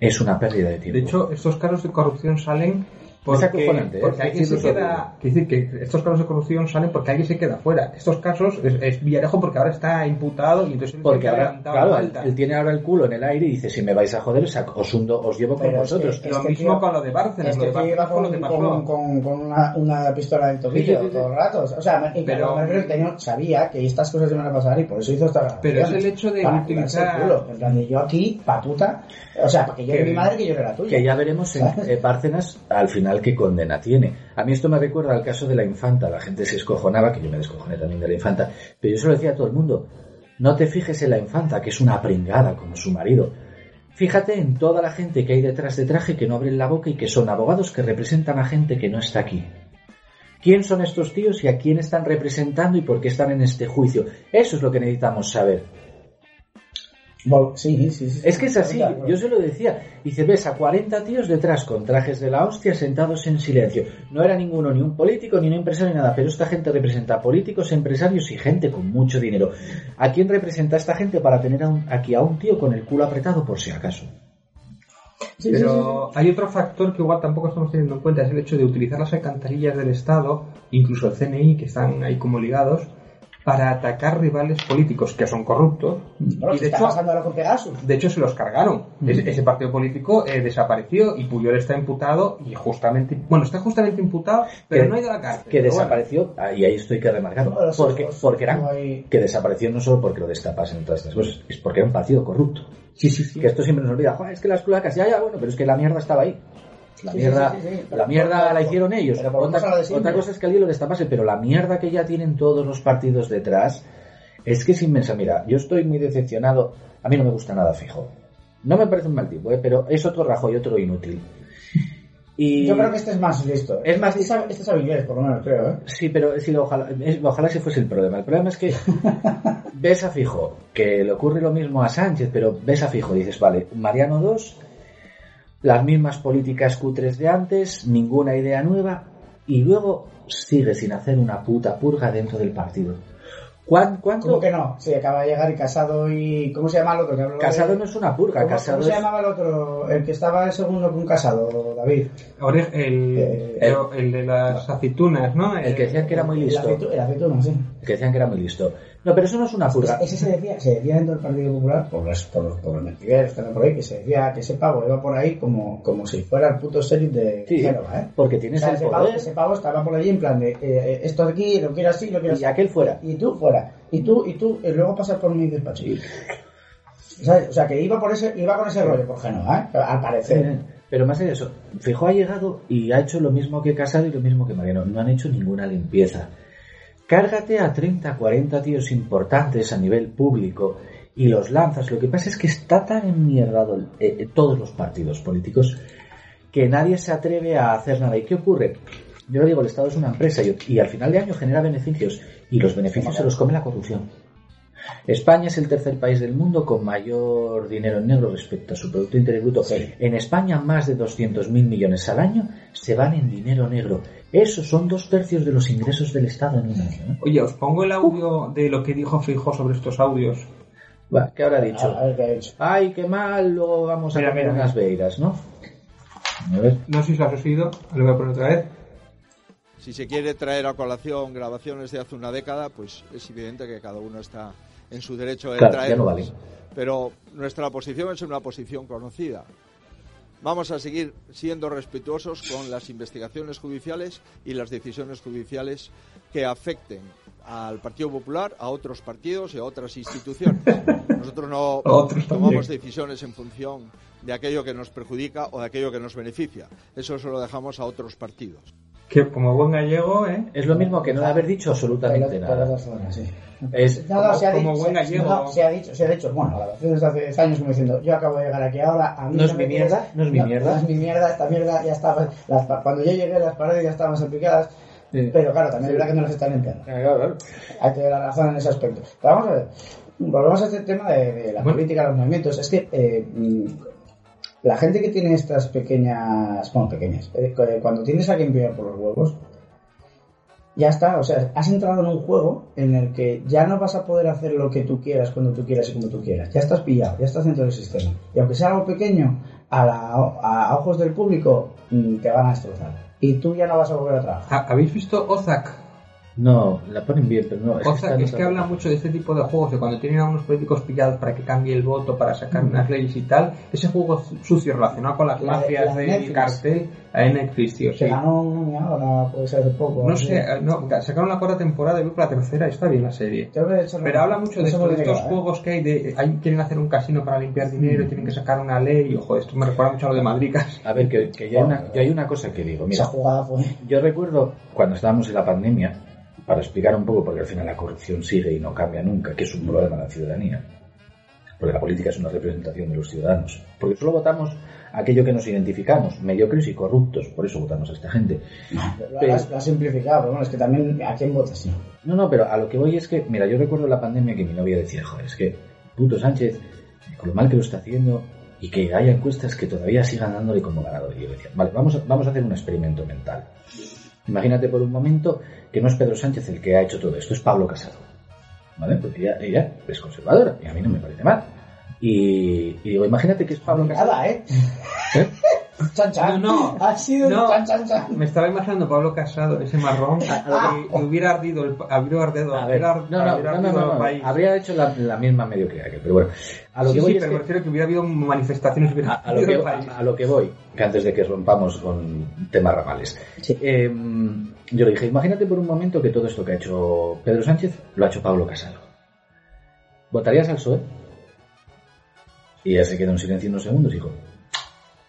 [SPEAKER 2] es una pérdida de tiempo.
[SPEAKER 1] De hecho, estos casos de corrupción salen porque,
[SPEAKER 2] acojonante, ¿eh?
[SPEAKER 1] porque alguien se queda. quiero decir que estos casos de corrupción salen porque alguien se queda fuera. Estos casos es, es Villarejo porque ahora está imputado y entonces él
[SPEAKER 2] Porque ahora, claro,
[SPEAKER 1] la
[SPEAKER 2] él, él tiene ahora el culo en el aire y dice, si me vais a joder, os, hundo, os llevo con
[SPEAKER 3] Pero es
[SPEAKER 2] vosotros.
[SPEAKER 3] que-
[SPEAKER 1] Lo mismo
[SPEAKER 3] tío-
[SPEAKER 1] con lo de Bárcenas. Lo de Bárcenas
[SPEAKER 3] con,
[SPEAKER 1] lo que
[SPEAKER 3] con,
[SPEAKER 1] pasó.
[SPEAKER 3] con- con una, una pistola en el tobillo
[SPEAKER 2] Sí, sí, sí,
[SPEAKER 3] todo el rato. O sea, me- y
[SPEAKER 1] Pero-
[SPEAKER 3] que tenía- sabía que estas cosas iban a pasar y por eso hizo esta
[SPEAKER 1] Pero es el hecho de
[SPEAKER 3] para
[SPEAKER 1] utilizar-
[SPEAKER 3] culo. En plan yo aquí, pa' puta. O sea, para que
[SPEAKER 1] Que-
[SPEAKER 3] mi madre que llore la tuya.
[SPEAKER 2] Que ya veremos en eh, Bárcenas al final qué condena tiene. A mí esto me recuerda al caso de la infanta. La gente se escojonaba, que yo me descojoné también de la infanta. Pero yo se lo decía a todo el mundo. No te fijes en la infanta, que es una pringada como su marido. Fíjate en toda la gente que hay detrás de traje que no abren la boca y que son abogados que representan a gente que no está aquí. ¿Quién son estos tíos y a quién están representando y por qué están en este juicio? Eso es lo que necesitamos saber.
[SPEAKER 3] Sí, sí, sí.
[SPEAKER 2] Es que es así, yo se lo decía. Dice, ves a 40 tíos detrás con trajes de la hostia sentados en silencio. No era ninguno, ni un político, ni un empresario, ni nada, pero esta gente representa a políticos, empresarios y gente con mucho dinero. ¿A quién representa esta gente para tener a un- aquí a un tío con el culo apretado por si acaso?
[SPEAKER 3] Sí, sí,
[SPEAKER 1] Pero hay otro factor que igual tampoco estamos teniendo en cuenta, es el hecho de utilizar las alcantarillas del Estado, incluso el CNI, que están ahí como ligados, para atacar rivales políticos que son corruptos.
[SPEAKER 3] Bueno,
[SPEAKER 1] y
[SPEAKER 3] ¿qué
[SPEAKER 1] de
[SPEAKER 3] está
[SPEAKER 1] hecho,
[SPEAKER 3] pasando ahora con Pegasus?
[SPEAKER 1] de hecho se los cargaron. Ese, ese partido político eh, desapareció y Puyol está imputado y justamente, bueno, está justamente imputado, pero
[SPEAKER 2] Que-
[SPEAKER 1] no ha ido a la cárcel.
[SPEAKER 2] Que
[SPEAKER 1] bueno.
[SPEAKER 2] desapareció, ah, y ahí estoy que remarcarlo,
[SPEAKER 3] Todos los
[SPEAKER 2] porque, porque eran,
[SPEAKER 3] no hay-
[SPEAKER 2] que desapareció no solo porque lo destapasen todas estas cosas, es porque era un partido corrupto.
[SPEAKER 1] Sí, sí, sí.
[SPEAKER 2] Que esto siempre nos olvida, "Joder, es que las cloacas, ya, ya, bueno, pero es que la mierda estaba ahí. La mierda,
[SPEAKER 3] sí, sí, sí, pero-
[SPEAKER 2] la mierda la hicieron ellos. Otra, cosa es que alguien lo destapase, pero la mierda que ya tienen todos los partidos detrás es que es inmensa. Mira, yo estoy muy decepcionado. A mí no me gusta nada fijo. No me parece un mal tipo, ¿eh? pero es otro Rajoy, otro inútil. Y...
[SPEAKER 3] Yo creo que este es más listo.
[SPEAKER 2] Es más-
[SPEAKER 3] Este sabe, este inglés, por lo menos, creo, ¿eh?
[SPEAKER 2] Sí, pero sí, ojalá, es- ojalá ese fuese el problema. El problema es que *laughs* ves a Fijo, que le ocurre lo mismo a Sánchez, pero ves a Fijo, dices, vale, Mariano 2, las mismas políticas cutres de antes, ninguna idea nueva, y luego sigue sin hacer una puta purga dentro del partido. ¿Cuán- ¿Cuánto?
[SPEAKER 3] ¿Cómo que no? Sí, acaba de llegar y casado y... ¿Cómo se llama el otro? que habló de-
[SPEAKER 2] Casado no es una purga,
[SPEAKER 3] ¿Cómo,
[SPEAKER 2] casado
[SPEAKER 3] cómo se llamaba el otro? El que estaba el segundo con casado, David.
[SPEAKER 1] Ore- el,
[SPEAKER 3] Eh,
[SPEAKER 1] el, el de las aceitunas, ¿no?
[SPEAKER 2] El que decían que era muy
[SPEAKER 3] El,
[SPEAKER 2] listo.
[SPEAKER 3] el aceituno, sí.
[SPEAKER 2] El que decían que era muy listo. No, pero eso no es una purga.
[SPEAKER 3] Ese se decía, se decía dentro del Partido Popular, por los, por los, por los mentideros que por ahí, que se decía que ese pavo iba por ahí como, como si fuera el puto sheriff de
[SPEAKER 2] Sí,
[SPEAKER 3] Génova, ¿eh?
[SPEAKER 2] porque
[SPEAKER 3] O
[SPEAKER 2] tienes
[SPEAKER 3] sea,
[SPEAKER 2] el
[SPEAKER 3] ese pavo,
[SPEAKER 2] poder.
[SPEAKER 3] ese pavo estaba por allí en plan de eh, eh, esto de aquí, lo quiero así, lo quiero así.
[SPEAKER 2] Y aquel fuera.
[SPEAKER 3] Y tú fuera. Y tú, y tú, y luego pasar por mi despacho. ¿Sabes? O sea, que iba por ese, iba con ese rollo por Génova, ¿eh? Al parecer.
[SPEAKER 2] Pero más allá de eso, Fijo ha llegado y ha hecho lo mismo que Casado y lo mismo que Mariano. No han hecho ninguna limpieza. Cárgate a 30, 40 tíos importantes a nivel público y los lanzas. Lo que pasa es que está tan enmierdado eh, eh, todos los partidos políticos que nadie se atreve a hacer nada. ¿Y qué ocurre? Yo lo digo, el Estado es una empresa y, y al final de año genera beneficios y los beneficios se los come la corrupción. España es el tercer país del mundo con mayor dinero en negro respecto a su Producto Interior Bruto. En España más de 200.000 millones al año se van en dinero negro. Esos son dos tercios de los ingresos del Estado en un año. ¿eh?
[SPEAKER 1] Oye, os pongo el audio de lo que dijo Fijo sobre estos audios.
[SPEAKER 2] Va, ¿Qué habrá dicho?
[SPEAKER 3] A ver qué ha hecho.
[SPEAKER 2] Ay, qué mal, luego vamos a
[SPEAKER 1] Mira,
[SPEAKER 2] comer
[SPEAKER 1] mira,
[SPEAKER 2] unas beiras, ¿no? A ver.
[SPEAKER 1] No sé si os has oído, lo voy a poner otra vez.
[SPEAKER 11] Si se quiere traer a colación grabaciones de hace una década, pues es evidente que cada uno está en su derecho de
[SPEAKER 2] Claro, no vale.
[SPEAKER 11] Pero nuestra posición es una posición conocida. Vamos a seguir siendo respetuosos con las investigaciones judiciales y las decisiones judiciales que afecten al Partido Popular, a otros partidos y a otras instituciones. *laughs* Nosotros no
[SPEAKER 1] también.
[SPEAKER 11] tomamos decisiones en función de aquello que nos perjudica o de aquello que nos beneficia. Eso se lo dejamos a otros partidos.
[SPEAKER 1] Que como buen gallego, ¿eh?
[SPEAKER 2] Es lo mismo que no haber dicho absolutamente nada. Es,
[SPEAKER 3] No, no,
[SPEAKER 1] Como-
[SPEAKER 3] se ha
[SPEAKER 1] como
[SPEAKER 3] dicho,
[SPEAKER 1] buen
[SPEAKER 3] se-
[SPEAKER 1] gallego.
[SPEAKER 3] no, se ha dicho, se ha dicho, bueno, la desde hace 10 años como diciendo, yo acabo de llegar aquí ahora, a mí
[SPEAKER 2] ¿No es
[SPEAKER 3] me
[SPEAKER 2] mi mierda? ¿No es mi mierda?
[SPEAKER 3] No es *laughs* mi mierda, esta mierda ya estaba, las cuando yo llegué las paredes ya estaban aplicadas,
[SPEAKER 2] Sí.
[SPEAKER 3] pero claro, también es verdad que no las están limpiando.
[SPEAKER 2] Claro, claro.
[SPEAKER 3] Hay que dar la razón en ese aspecto. Pero vamos a ver, volvemos a este tema de, de la
[SPEAKER 1] Bueno.
[SPEAKER 3] política, los movimientos. Es que eh, la gente que tiene estas pequeñas, bueno, pequeñas, eh, cu- cuando tienes a quien pillar por los huevos, ya está, o sea, has entrado en un juego en el que ya no vas a poder hacer lo que tú quieras cuando tú quieras y como tú quieras. Ya estás pillado, ya estás dentro del sistema. Y aunque sea algo pequeño, a, a ojos del público mm, te van a destrozar. Y tú ya no vas a volver a trabajar.
[SPEAKER 1] ¿Ha- ¿Habéis visto Ozak?
[SPEAKER 2] No, la ponen bien, pero no. Es que,
[SPEAKER 1] es que habla mucho de este tipo de juegos, de cuando tienen a unos políticos pillados para que cambie el voto, para sacar unas leyes y tal. Ese juego sucio relacionado con las
[SPEAKER 3] La de-
[SPEAKER 1] mafias
[SPEAKER 3] la de
[SPEAKER 1] cartel, la de Netflix, tío.
[SPEAKER 3] Se
[SPEAKER 1] Sí.
[SPEAKER 3] ganó un Emmy ahora, puede ser de poco.
[SPEAKER 1] No sé, eh, no, sacaron la cuarta temporada y la tercera, está bien la serie. Pero
[SPEAKER 3] una-
[SPEAKER 1] habla mucho de, esto, de estos
[SPEAKER 3] ¿eh?
[SPEAKER 1] juegos que hay, de, hay, quieren hacer un casino para limpiar dinero, tienen que sacar una ley, ojo, esto me recuerda mucho a lo de Madricas.
[SPEAKER 2] A ver, que, que ya, hay una, ya hay una cosa que digo.
[SPEAKER 3] Esa
[SPEAKER 2] Mira,
[SPEAKER 3] jugada fue.
[SPEAKER 2] yo recuerdo cuando estábamos en la pandemia, para explicar un poco, porque al final la corrupción sigue y no cambia nunca, que es un problema de la ciudadanía. Porque la política es una representación de los ciudadanos. Porque solo votamos aquello que nos identificamos, mediocres y corruptos. Por eso votamos a esta gente.
[SPEAKER 3] Lo
[SPEAKER 2] Pero-
[SPEAKER 3] has, lo has simplificado, pero bueno, es que también a quién votas, no.
[SPEAKER 2] No, no, pero a lo que voy es que, mira, yo recuerdo la pandemia que mi novia decía, joder, es que puto Sánchez con lo mal que lo está haciendo y que haya encuestas que todavía sigan dándole como ganador. Y yo decía, vale, vamos a, vamos a hacer un experimento mental. Imagínate por un momento que no es Pedro Sánchez el que ha hecho todo esto, es Pablo Casado. ¿Vale? Porque ella, ella es conservadora y a mí no me parece mal. Y, y digo, imagínate que es Pablo Casado.
[SPEAKER 3] Nada, ¿eh?
[SPEAKER 2] ¿Eh?
[SPEAKER 3] Chan, chan.
[SPEAKER 1] No, no.
[SPEAKER 3] Ha sido
[SPEAKER 1] No.
[SPEAKER 3] chan, chan, chan.
[SPEAKER 1] Me estaba imaginando Pablo Casado, ese marrón, y, y hubiera ardido el, hubiera ardido,
[SPEAKER 2] A ver,
[SPEAKER 1] hubiera,
[SPEAKER 2] no, no,
[SPEAKER 1] hubiera
[SPEAKER 2] no, no,
[SPEAKER 1] ardido
[SPEAKER 2] no,
[SPEAKER 1] el
[SPEAKER 2] no,
[SPEAKER 1] país.
[SPEAKER 2] habría hecho la, la misma mediocridad que, pero bueno, a lo
[SPEAKER 1] sí,
[SPEAKER 2] que voy
[SPEAKER 1] sí, pero
[SPEAKER 2] que-
[SPEAKER 1] que hubiera habido manifestaciones, hubiera
[SPEAKER 2] a, a lo que,
[SPEAKER 1] el país.
[SPEAKER 2] a, a lo que voy, que antes de que rompamos con temas ramales. Eh, yo le dije, imagínate por un momento que todo esto que ha hecho Pedro Sánchez lo ha hecho Pablo Casado. ¿Votarías al PSOE? Y ella se quedó en silencio unos segundos y dijo,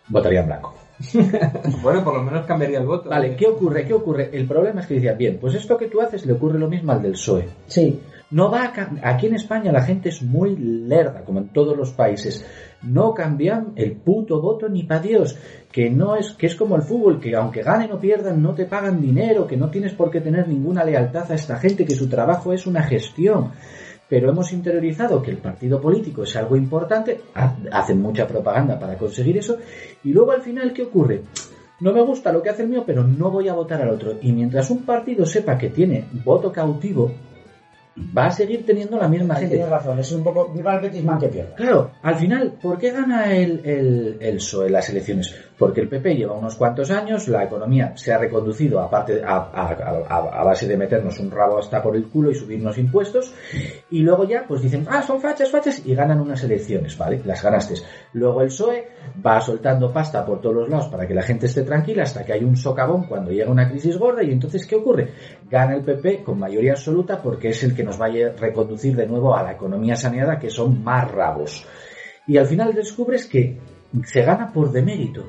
[SPEAKER 2] votaría en blanco. *laughs*
[SPEAKER 1] Bueno, por lo menos cambiaría el voto.
[SPEAKER 2] Vale, ¿qué ocurre? ¿Qué ocurre? El problema es que decía, bien, pues esto que tú haces le ocurre lo mismo al del PSOE.
[SPEAKER 3] Sí.
[SPEAKER 2] No va a Aquí en España la gente es muy lerda, como en todos los países. No cambian el puto voto ni para Dios. Que no es, que es como el fútbol, que aunque ganen o pierdan, no te pagan dinero, que no tienes por qué tener ninguna lealtad a esta gente, que su trabajo es una gestión. Pero hemos interiorizado que el partido político es algo importante, ha- hacen mucha propaganda para conseguir eso, y luego al final, ¿qué ocurre? No me gusta lo que hace el mío, pero no voy a votar al otro. Y mientras un partido sepa que tiene voto cautivo, va a seguir teniendo la misma
[SPEAKER 3] Ahí
[SPEAKER 2] gente.
[SPEAKER 3] tienes razón, es un poco viva el Betisman que pierda.
[SPEAKER 2] Claro, al final, ¿por qué gana el, el, el PSOE las elecciones? Porque el PP lleva unos cuantos años, la economía se ha reconducido a, parte- a, base de meternos un rabo hasta por el culo y subirnos impuestos, y luego ya pues dicen, ah, son fachas, fachas, y ganan unas elecciones, ¿vale? Las ganaste. Luego el PSOE va soltando pasta por todos los lados para que la gente esté tranquila hasta que hay un socavón cuando llega una crisis gorda, y entonces, ¿qué ocurre? Gana el PP con mayoría absoluta porque es el que nos va a reconducir de nuevo a la economía saneada, que son más rabos. Y al final descubres que se gana por demérito.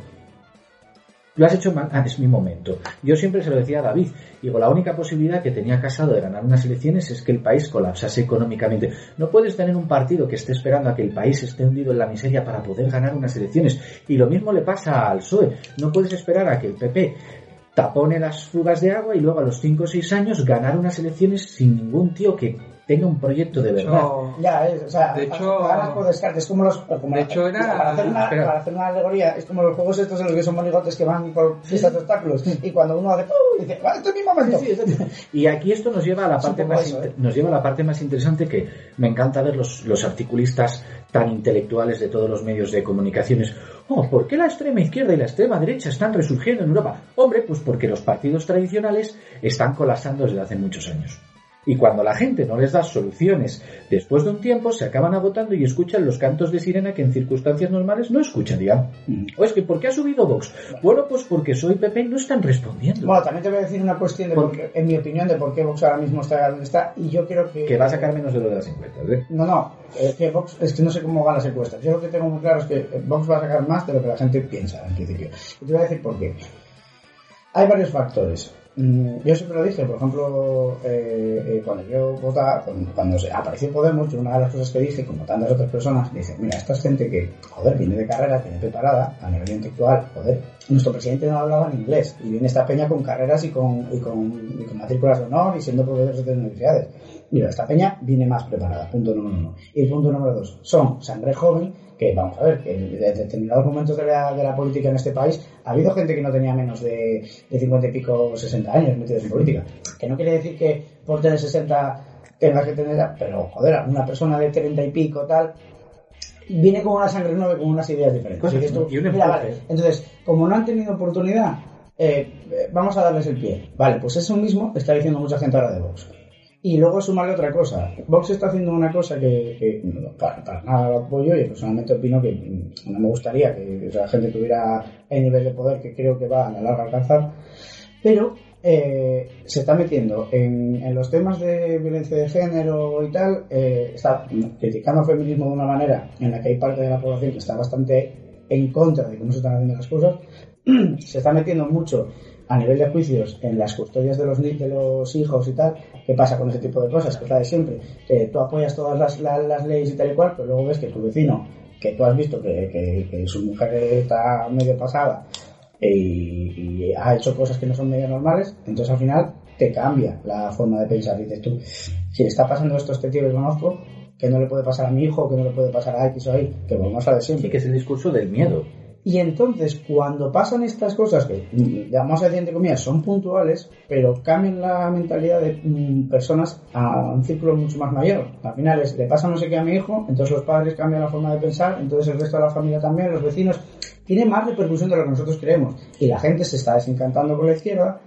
[SPEAKER 2] Lo has hecho mal, ah, es mi momento. Yo siempre se lo decía a David, digo, la única posibilidad que tenía Casado de ganar unas elecciones es que el país colapsase económicamente. No puedes tener un partido que esté esperando a que el país esté hundido en la miseria para poder ganar unas elecciones. Y lo mismo le pasa al PSOE. No puedes esperar a que el PP tapone las fugas de agua y luego a los 5 o 6 años ganar unas elecciones sin ningún tío que tenga un proyecto de verdad.
[SPEAKER 3] Ya, es, o sea,
[SPEAKER 1] De hecho-
[SPEAKER 3] ganas por descarte, es como los. Como
[SPEAKER 1] De hecho, era-
[SPEAKER 3] Para hacer, una, para hacer una alegoría, es como los juegos estos en los que son monigotes que van por pistas de obstáculos y cuando uno hace. ¡pum! dice, vale, este es mi momento.
[SPEAKER 2] Sí, sí, y aquí esto nos lleva a la parte más
[SPEAKER 3] eso, ¿eh?
[SPEAKER 2] nos lleva a la parte más interesante que me encanta ver los, los articulistas tan intelectuales de todos los medios de comunicaciones. Oh, ¿por qué la extrema izquierda y la extrema derecha están resurgiendo en Europa? Hombre, pues porque los partidos tradicionales están colapsando desde hace muchos años. Y cuando la gente no les da soluciones, después de un tiempo se acaban agotando y escuchan los cantos de sirena que en circunstancias normales no escucharían. O es que, ¿por qué ha subido Vox? Bueno, pues porque soy PP y no están respondiendo.
[SPEAKER 3] Bueno, también te voy a decir una cuestión, de por qué- en mi opinión, de por qué Vox ahora mismo está donde está y yo creo que.
[SPEAKER 2] Que va a sacar menos de lo de las encuestas, ¿eh?
[SPEAKER 3] No, no, es que Vox, es que no sé cómo van las encuestas. Yo lo que tengo muy claro es que Vox va a sacar más de lo que la gente piensa, en principio. Y te voy a decir por qué. Hay varios factores. Mm, Yo siempre lo dije, por ejemplo, eh, eh, cuando yo votaba, cuando, apareció Podemos, yo una de las cosas que dije, como tantas otras personas, dice, mira, esta es gente que, joder, viene de carrera, viene preparada a nivel intelectual, joder, nuestro presidente no hablaba en inglés y viene esta peña con carreras y con, y con, y con matrículas de honor y siendo profesores de universidades. Mira, esta peña viene más preparada, punto número uno. Y punto número dos, son sangre joven, que vamos a ver, que en determinados momentos de la, de la política en este país ha habido gente que no tenía menos de, de 50 y pico, 60 años metidos en política. Que no quiere decir que por tener 60 tengas que tener, pero joder, una persona de 30 y pico, tal, viene con una sangre nueva y con unas ideas diferentes. Entonces, como no han tenido oportunidad, eh, vamos a darles el pie. Vale, pues eso mismo está diciendo mucha gente ahora de Vox. Y luego sumarle otra cosa. Vox está haciendo una cosa que, para, nada lo apoyo y personalmente opino que no me gustaría que esa gente tuviera el nivel de poder que creo que va a la larga alcanzar. Pero eh, se está metiendo en, en los temas de violencia de género y tal, eh, está criticando al feminismo de una manera en la que hay parte de la población que está bastante en contra de cómo se están haciendo las cosas. *clears throat* se está metiendo mucho a nivel de juicios en las custodias de los, de los hijos y tal. ¿Qué pasa con ese tipo de cosas? Que es la de siempre. Que tú apoyas todas las, la- las leyes y tal y cual, pero luego ves que tu vecino, que tú has visto que, que- su mujer está medio pasada y, y ha hecho cosas que no son medio normales, entonces al final te cambia la forma de pensar. Dices tú, si está pasando esto a este tío que conozco, que no le puede pasar a mi hijo, que no le puede pasar a X o Y, que vamos a de siempre.
[SPEAKER 2] Sí, que es el discurso del miedo.
[SPEAKER 3] Y entonces, cuando pasan estas cosas, que mm, vamos a decir entre comillas, son puntuales, pero cambian la mentalidad de mm, personas a un círculo mucho más mayor. Al final es, le pasa no sé qué a mi hijo, entonces los padres cambian la forma de pensar, entonces el resto de la familia también, los vecinos. Tiene más repercusión de lo que nosotros creemos. Y la gente se está desencantando con la izquierda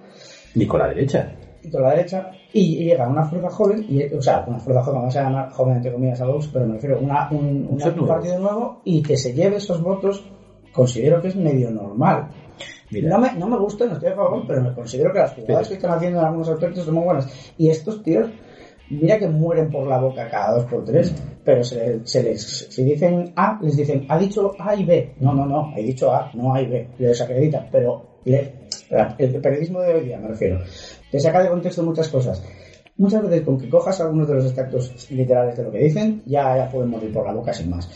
[SPEAKER 2] Ni con la derecha.
[SPEAKER 3] y con la derecha, y llega una fuerza joven, y, o sea, una fuerza joven, vamos a llamar joven entre comillas a Vox, pero me refiero a una, un, una- un partido nuevo y que se lleve esos votos, considero que es medio normal.
[SPEAKER 2] Mira.
[SPEAKER 3] No me, no me gusta, no estoy a favor, pero me considero que las jugadas que están haciendo en algunos aspectos son muy buenas. Y estos tíos, mira que mueren por la boca cada dos por tres, pero se, se les, si dicen A, les dicen, ha dicho A y B. No, no, no, he dicho A, no A y B. Le desacreditan, pero le- el periodismo de hoy día, me refiero, te saca de contexto muchas cosas. Muchas veces con que cojas algunos de los extractos literales de lo que dicen, ya, ya pueden morir por la boca sin más.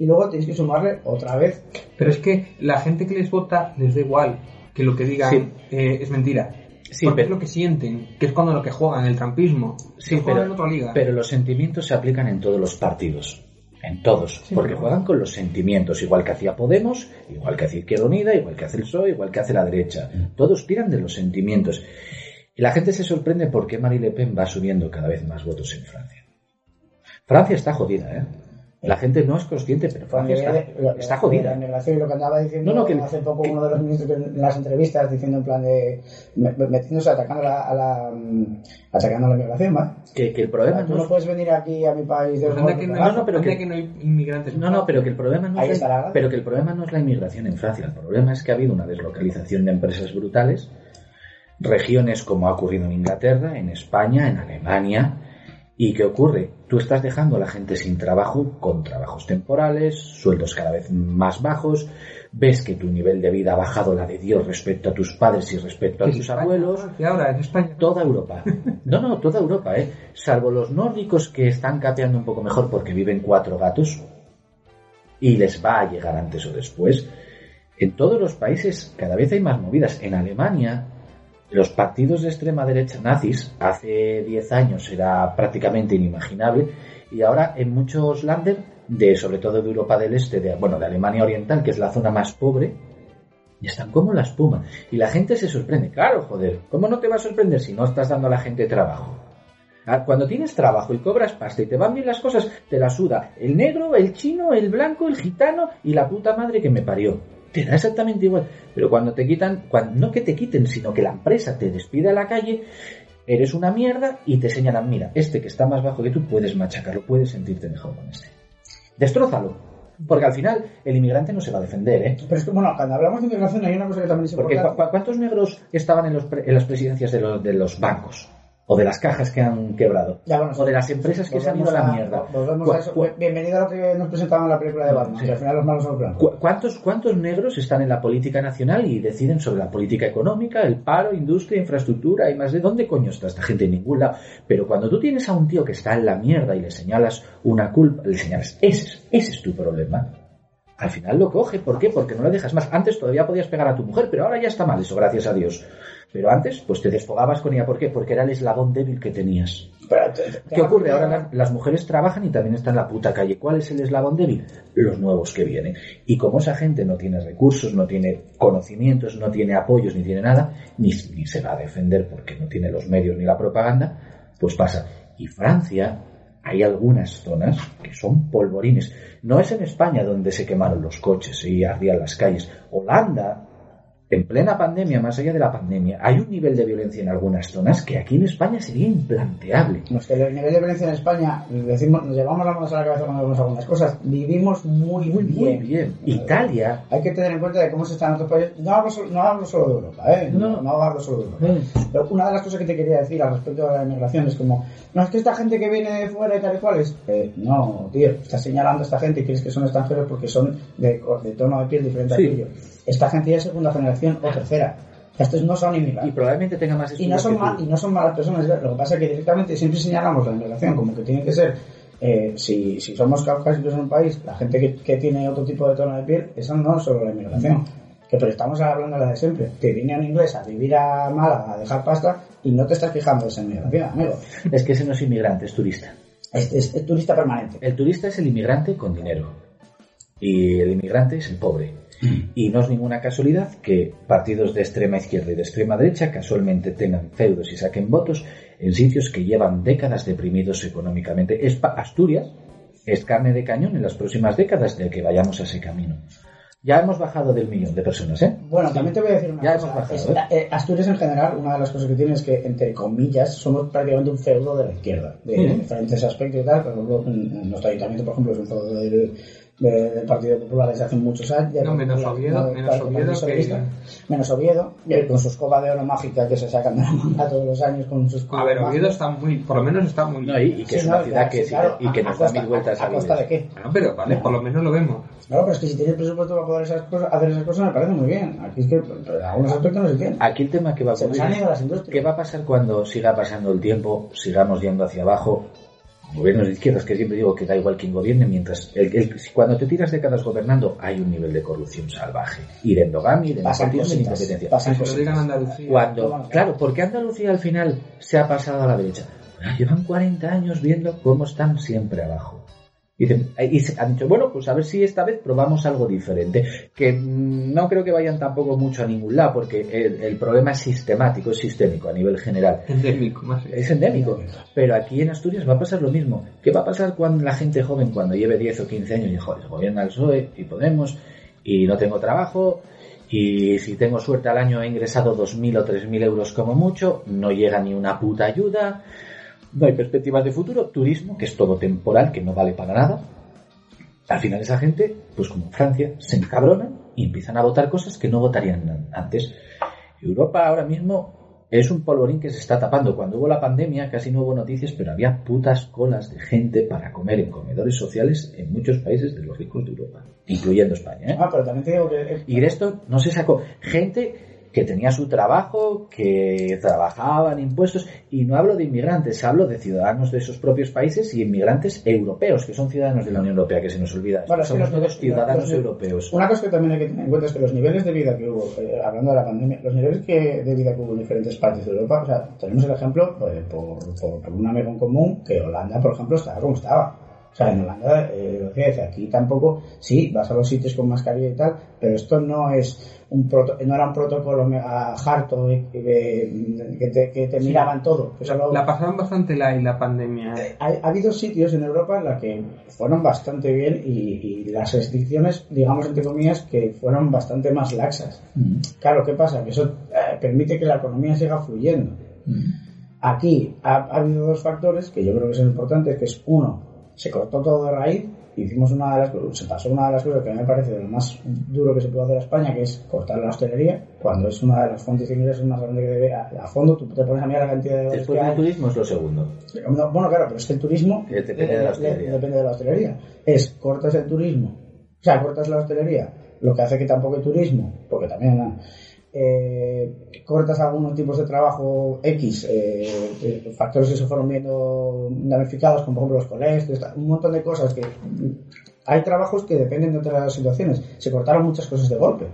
[SPEAKER 3] Y luego tienes que sumarle otra vez
[SPEAKER 1] Pero es que la gente que les vota les da igual que lo que digan
[SPEAKER 2] Sí.
[SPEAKER 1] eh, es mentira.
[SPEAKER 2] Sí,
[SPEAKER 1] porque
[SPEAKER 2] pero-
[SPEAKER 1] es lo que sienten, que es cuando lo que juegan, el trampismo.
[SPEAKER 2] Sí, pero,
[SPEAKER 1] en otra liga.
[SPEAKER 2] pero los sentimientos se aplican en todos los partidos. En todos.
[SPEAKER 1] Sí,
[SPEAKER 2] porque
[SPEAKER 1] pero-
[SPEAKER 2] juegan con los sentimientos, igual que hacía Podemos, igual que hacía Izquierda Unida, igual que hace el PSOE, igual que hace la derecha. Todos tiran de los sentimientos. Y la gente se sorprende por qué Marine Le Pen va subiendo cada vez más votos en Francia. Francia está jodida, ¿eh? La gente no es consciente, pero Francia está,
[SPEAKER 3] Lo-
[SPEAKER 2] está
[SPEAKER 3] La
[SPEAKER 2] jodida.
[SPEAKER 3] y lo que andaba diciendo
[SPEAKER 2] No, no, que-
[SPEAKER 3] hace poco
[SPEAKER 2] que-
[SPEAKER 3] uno de los ministros en las entrevistas diciendo en plan de me- me- metiéndose atacando a la, a la mm, atacando a la migración, ¿va?
[SPEAKER 2] Que, que el problema no
[SPEAKER 3] no
[SPEAKER 2] es
[SPEAKER 3] puedes venir aquí a mi país de
[SPEAKER 1] Pues anda que no,
[SPEAKER 2] No, no, pero
[SPEAKER 1] anda
[SPEAKER 2] que-
[SPEAKER 1] que no hay inmigrantes.
[SPEAKER 2] No, no, pero que el problema no
[SPEAKER 3] Ahí
[SPEAKER 2] es
[SPEAKER 3] está la
[SPEAKER 2] pero que el problema no es la inmigración en Francia. El problema es que ha habido una deslocalización de empresas brutales, regiones como ha ocurrido en Inglaterra, en España, en Alemania. ¿Y qué ocurre? Tú estás dejando a la gente sin trabajo, con trabajos temporales, sueldos cada vez más bajos, ves que tu nivel de vida ha bajado la de Dios respecto a tus padres y respecto a tus
[SPEAKER 1] España,
[SPEAKER 2] abuelos.
[SPEAKER 1] Que ahora es España.
[SPEAKER 2] Toda Europa. No, no, toda Europa, ¿eh? Salvo los nórdicos que están capeando un poco mejor porque viven cuatro gatos y les va a llegar antes o después. En todos los países cada vez hay más movidas. En Alemania, los partidos de extrema derecha nazis hace 10 años era prácticamente inimaginable y ahora en muchos lánder, de, sobre todo de Europa del Este, de, bueno, de Alemania Oriental, que es la zona más pobre, están como la espuma. Y la gente se sorprende. Claro, joder, ¿cómo no te va a sorprender si no estás dando a la gente trabajo? Ah, Cuando tienes trabajo y cobras pasta y te van bien las cosas, te la suda el negro, el chino, el blanco, el gitano y la puta madre que me parió. Te da exactamente igual. Pero cuando te quitan, cuando, no que te quiten, sino que la empresa te despide a la calle, eres una mierda y te señalan, mira, este que está más bajo que tú puedes machacarlo, puedes sentirte mejor con este. Destrózalo. Porque al final el inmigrante no se va a defender, ¿eh?
[SPEAKER 3] Pero es que, bueno, cuando hablamos de inmigración hay una cosa que también es
[SPEAKER 2] Porque
[SPEAKER 3] importante.
[SPEAKER 2] ¿cu- cu- ¿cuántos negros estaban en, los pre- en las presidencias de los, de los bancos? O de las cajas que han quebrado.
[SPEAKER 3] Ya, bueno,
[SPEAKER 2] o de las empresas que se han ido a la mierda.
[SPEAKER 3] A eso. Bienvenido a lo que nos presentaban en la película de Batman,
[SPEAKER 2] Sí.
[SPEAKER 3] que al final los malos son los blancos.
[SPEAKER 2] ¿Cu- ¿Cuántos, ¿Cuántos negros están en la política nacional y deciden sobre la política económica, el paro, industria, infraestructura y más de dónde coño está esta gente en ningún lado? Pero cuando tú tienes a un tío que está en la mierda y le señalas una culpa, le señalas, ese, es- ese es tu problema. Al final lo coge, ¿por qué? Porque no le dejas más. Antes todavía podías pegar a tu mujer, pero ahora ya está mal eso, gracias a Dios. Pero antes, pues te desfogabas con ella, ¿por qué? Porque era el eslabón débil que tenías.
[SPEAKER 3] Te-
[SPEAKER 2] ¿Qué ocurre? Ahora la- las mujeres trabajan y también están en la puta calle. ¿Cuál es el eslabón débil? Los nuevos que vienen. Y como esa gente no tiene recursos, no tiene conocimientos, no tiene apoyos, ni tiene nada, ni, ni se va a defender porque no tiene los medios ni la propaganda, pues pasa. Y Francia, hay algunas zonas que son polvorines. No es en España donde se quemaron los coches y ardían las calles. Holanda, en plena pandemia, más allá de la pandemia, hay un nivel de violencia en algunas zonas que aquí en España sería implanteable.
[SPEAKER 3] No, es que el nivel de violencia en España, decimos, nos llevamos las manos a la cabeza cuando vemos algunas cosas. Vivimos muy,
[SPEAKER 2] Muy,
[SPEAKER 3] bien.
[SPEAKER 2] muy bien. Italia,
[SPEAKER 3] Hay que tener en cuenta de cómo se está en otros países. No hablo, solo- no hablo solo de Europa, ¿eh? No, no hablo solo de Europa. Pero una de las cosas que te quería decir al respecto de la inmigración es como, no es que esta gente que viene de fuera y tal y cual es. Eh, no, tío, estás señalando a esta gente y crees que son extranjeros porque son de, tono de piel diferente
[SPEAKER 2] Sí.
[SPEAKER 3] al tuyo. Esta gente ya es segunda generación o tercera. Estos no son
[SPEAKER 2] y
[SPEAKER 3] inmigrantes.
[SPEAKER 2] probablemente tenga más
[SPEAKER 3] Y no, son mal- y no son malas personas. Lo que pasa es que directamente siempre señalamos la inmigración como que tiene que ser, eh, si, si somos caucásicos en un país, la gente que, que tiene otro tipo de tono de piel, eso no es solo la inmigración. Que, pero estamos hablando de la de siempre. Que viene un inglés a vivir a Málaga a dejar pasta y no te estás fijando en esa inmigración, amigo.
[SPEAKER 2] Es que ese no es inmigrante, es turista.
[SPEAKER 3] Es, es- es turista permanente.
[SPEAKER 2] El turista es el inmigrante con dinero y el inmigrante es el pobre. Y no es ninguna casualidad que partidos de extrema izquierda y de extrema derecha casualmente tengan feudos y saquen votos en sitios que llevan décadas deprimidos económicamente. Es Asturias es carne de cañón en las próximas décadas de que vayamos a ese camino. Ya hemos bajado del millón de personas, ¿eh?
[SPEAKER 3] Bueno, también te voy a decir una
[SPEAKER 2] Ya
[SPEAKER 3] cosa.
[SPEAKER 2] hemos bajado,
[SPEAKER 3] Es-
[SPEAKER 2] ¿eh?
[SPEAKER 3] eh, Asturias en general, una de las cosas que tiene es que, entre comillas, somos prácticamente un feudo de la izquierda, de
[SPEAKER 2] Ujú.
[SPEAKER 3] diferentes aspectos y tal. Por ejemplo, en nuestro ayuntamiento, por ejemplo, es un feudo del, de- del Partido Popular desde hace muchos años.
[SPEAKER 1] No, menos Oviedo,
[SPEAKER 3] del
[SPEAKER 1] menos Oviedo que-
[SPEAKER 3] Menos Oviedo, eh, con su escoba de oro mágica que se sacan de la manga todos los años con sus
[SPEAKER 1] A ver, Oviedo está muy, por lo menos está muy...
[SPEAKER 2] No, y, y que es una ciudad que,
[SPEAKER 3] claro,
[SPEAKER 2] y que
[SPEAKER 3] a-
[SPEAKER 2] nos da mil vueltas
[SPEAKER 3] a,
[SPEAKER 2] a,
[SPEAKER 3] a costa de qué?
[SPEAKER 1] Bueno, pero vale, por lo menos lo vemos.
[SPEAKER 3] No, pero es que si tienes presupuesto para poder esas cosas, hacer esas cosas me parece muy bien. Aquí es que en algunos aspectos no se tiene.
[SPEAKER 2] Aquí el tema que va a
[SPEAKER 3] Se nos
[SPEAKER 2] ocurrir
[SPEAKER 3] han ido las industrias.
[SPEAKER 2] ¿Qué va a pasar cuando siga pasando el tiempo, sigamos yendo hacia abajo? Gobiernos de izquierdas, que siempre digo que da igual quien gobierne, mientras el- el- cuando te tiras décadas gobernando hay un nivel de corrupción salvaje. Y de endogamia, y de y de independencia. Cuando, claro, porque Andalucía al final se ha pasado a la derecha. Bueno, Llevan 40 años viendo cómo están siempre abajo. Dicen, y han dicho, bueno, pues a ver si esta vez probamos algo diferente. Que mm, no creo que vayan tampoco mucho a ningún lado, porque el, el problema es sistemático, es sistémico a nivel general.
[SPEAKER 1] Endémico, más bien.
[SPEAKER 2] Es endémico. Pero aquí en Asturias va a pasar lo mismo. ¿Qué va a pasar cuando la gente joven, cuando lleve 10 o 15 años, y joder, gobierna el PSOE y Podemos, y no tengo trabajo, y si tengo suerte al año he ingresado 2.000 o 3.000 euros como mucho, no llega ni una puta ayuda, no hay perspectivas de futuro, turismo, que es todo temporal, que no vale para nada. Al final esa gente, pues como en Francia, se encabronan y empiezan a votar cosas que no votarían an- antes. Europa ahora mismo es un polvorín que se está tapando. Cuando hubo la pandemia casi no hubo noticias, pero había putas colas de gente para comer en comedores sociales en muchos países de los ricos de Europa, incluyendo España. ¿eh?
[SPEAKER 3] Ah, pero también te digo que... eh,
[SPEAKER 2] Y de esto no se sacó gente que tenía su trabajo, que trabajaban impuestos, y no hablo de inmigrantes, hablo de ciudadanos de esos propios países y inmigrantes europeos, que son ciudadanos de la Unión Europea, que se nos olvida.
[SPEAKER 3] Bueno,
[SPEAKER 2] Somos
[SPEAKER 3] los-
[SPEAKER 2] todos ciudadanos
[SPEAKER 3] los-
[SPEAKER 2] europeos.
[SPEAKER 3] Una cosa que también hay que tener en cuenta es que los niveles de vida que hubo, eh, hablando de la pandemia, los niveles que, de vida que hubo en diferentes partes de Europa, o sea, tenemos el ejemplo pues, por, por, por un amigo en común que Holanda, por ejemplo, estaba como estaba. O sea, en Holanda, eh, lo que dice, aquí tampoco, sí, vas a los sitios con mascarilla y tal, pero esto no es un proto- no era un protocolo mega harto y que, que te, que te
[SPEAKER 1] Sí.
[SPEAKER 3] miraban todo. que solo-
[SPEAKER 1] La pasaban bastante la, la pandemia.
[SPEAKER 3] ha, ha habido sitios en Europa en los que fueron bastante bien y, y las restricciones, digamos entre comillas, que fueron bastante más laxas. Claro, ¿qué pasa? Que eso eh, permite que la economía siga fluyendo. Aquí ha, ha habido dos factores que yo creo que son importantes, que es uno, se cortó todo de raíz, hicimos una de las se pasó una de las cosas que a mí me parece de lo más duro que se puede hacer a España, que es cortar la hostelería, cuando es una de las fuentes de ingresos más grandes que debe a, a fondo, tú te pones a mirar la cantidad de
[SPEAKER 2] Después
[SPEAKER 3] que
[SPEAKER 2] del
[SPEAKER 3] hay.
[SPEAKER 2] turismo es lo segundo.
[SPEAKER 3] No, bueno, claro, pero es que el turismo
[SPEAKER 2] Eh, depende de la
[SPEAKER 3] eh,
[SPEAKER 2] hostelería.
[SPEAKER 3] depende de la hostelería. Es cortas el turismo, o sea, cortas la hostelería, lo que hace que tampoco hay turismo, porque también eh, cortas algunos tipos de trabajo X, eh, eh, factores que se fueron viendo damnificados, como por ejemplo los colegios, un montón de cosas que hay trabajos que dependen de otras situaciones. Se cortaron muchas cosas de golpe.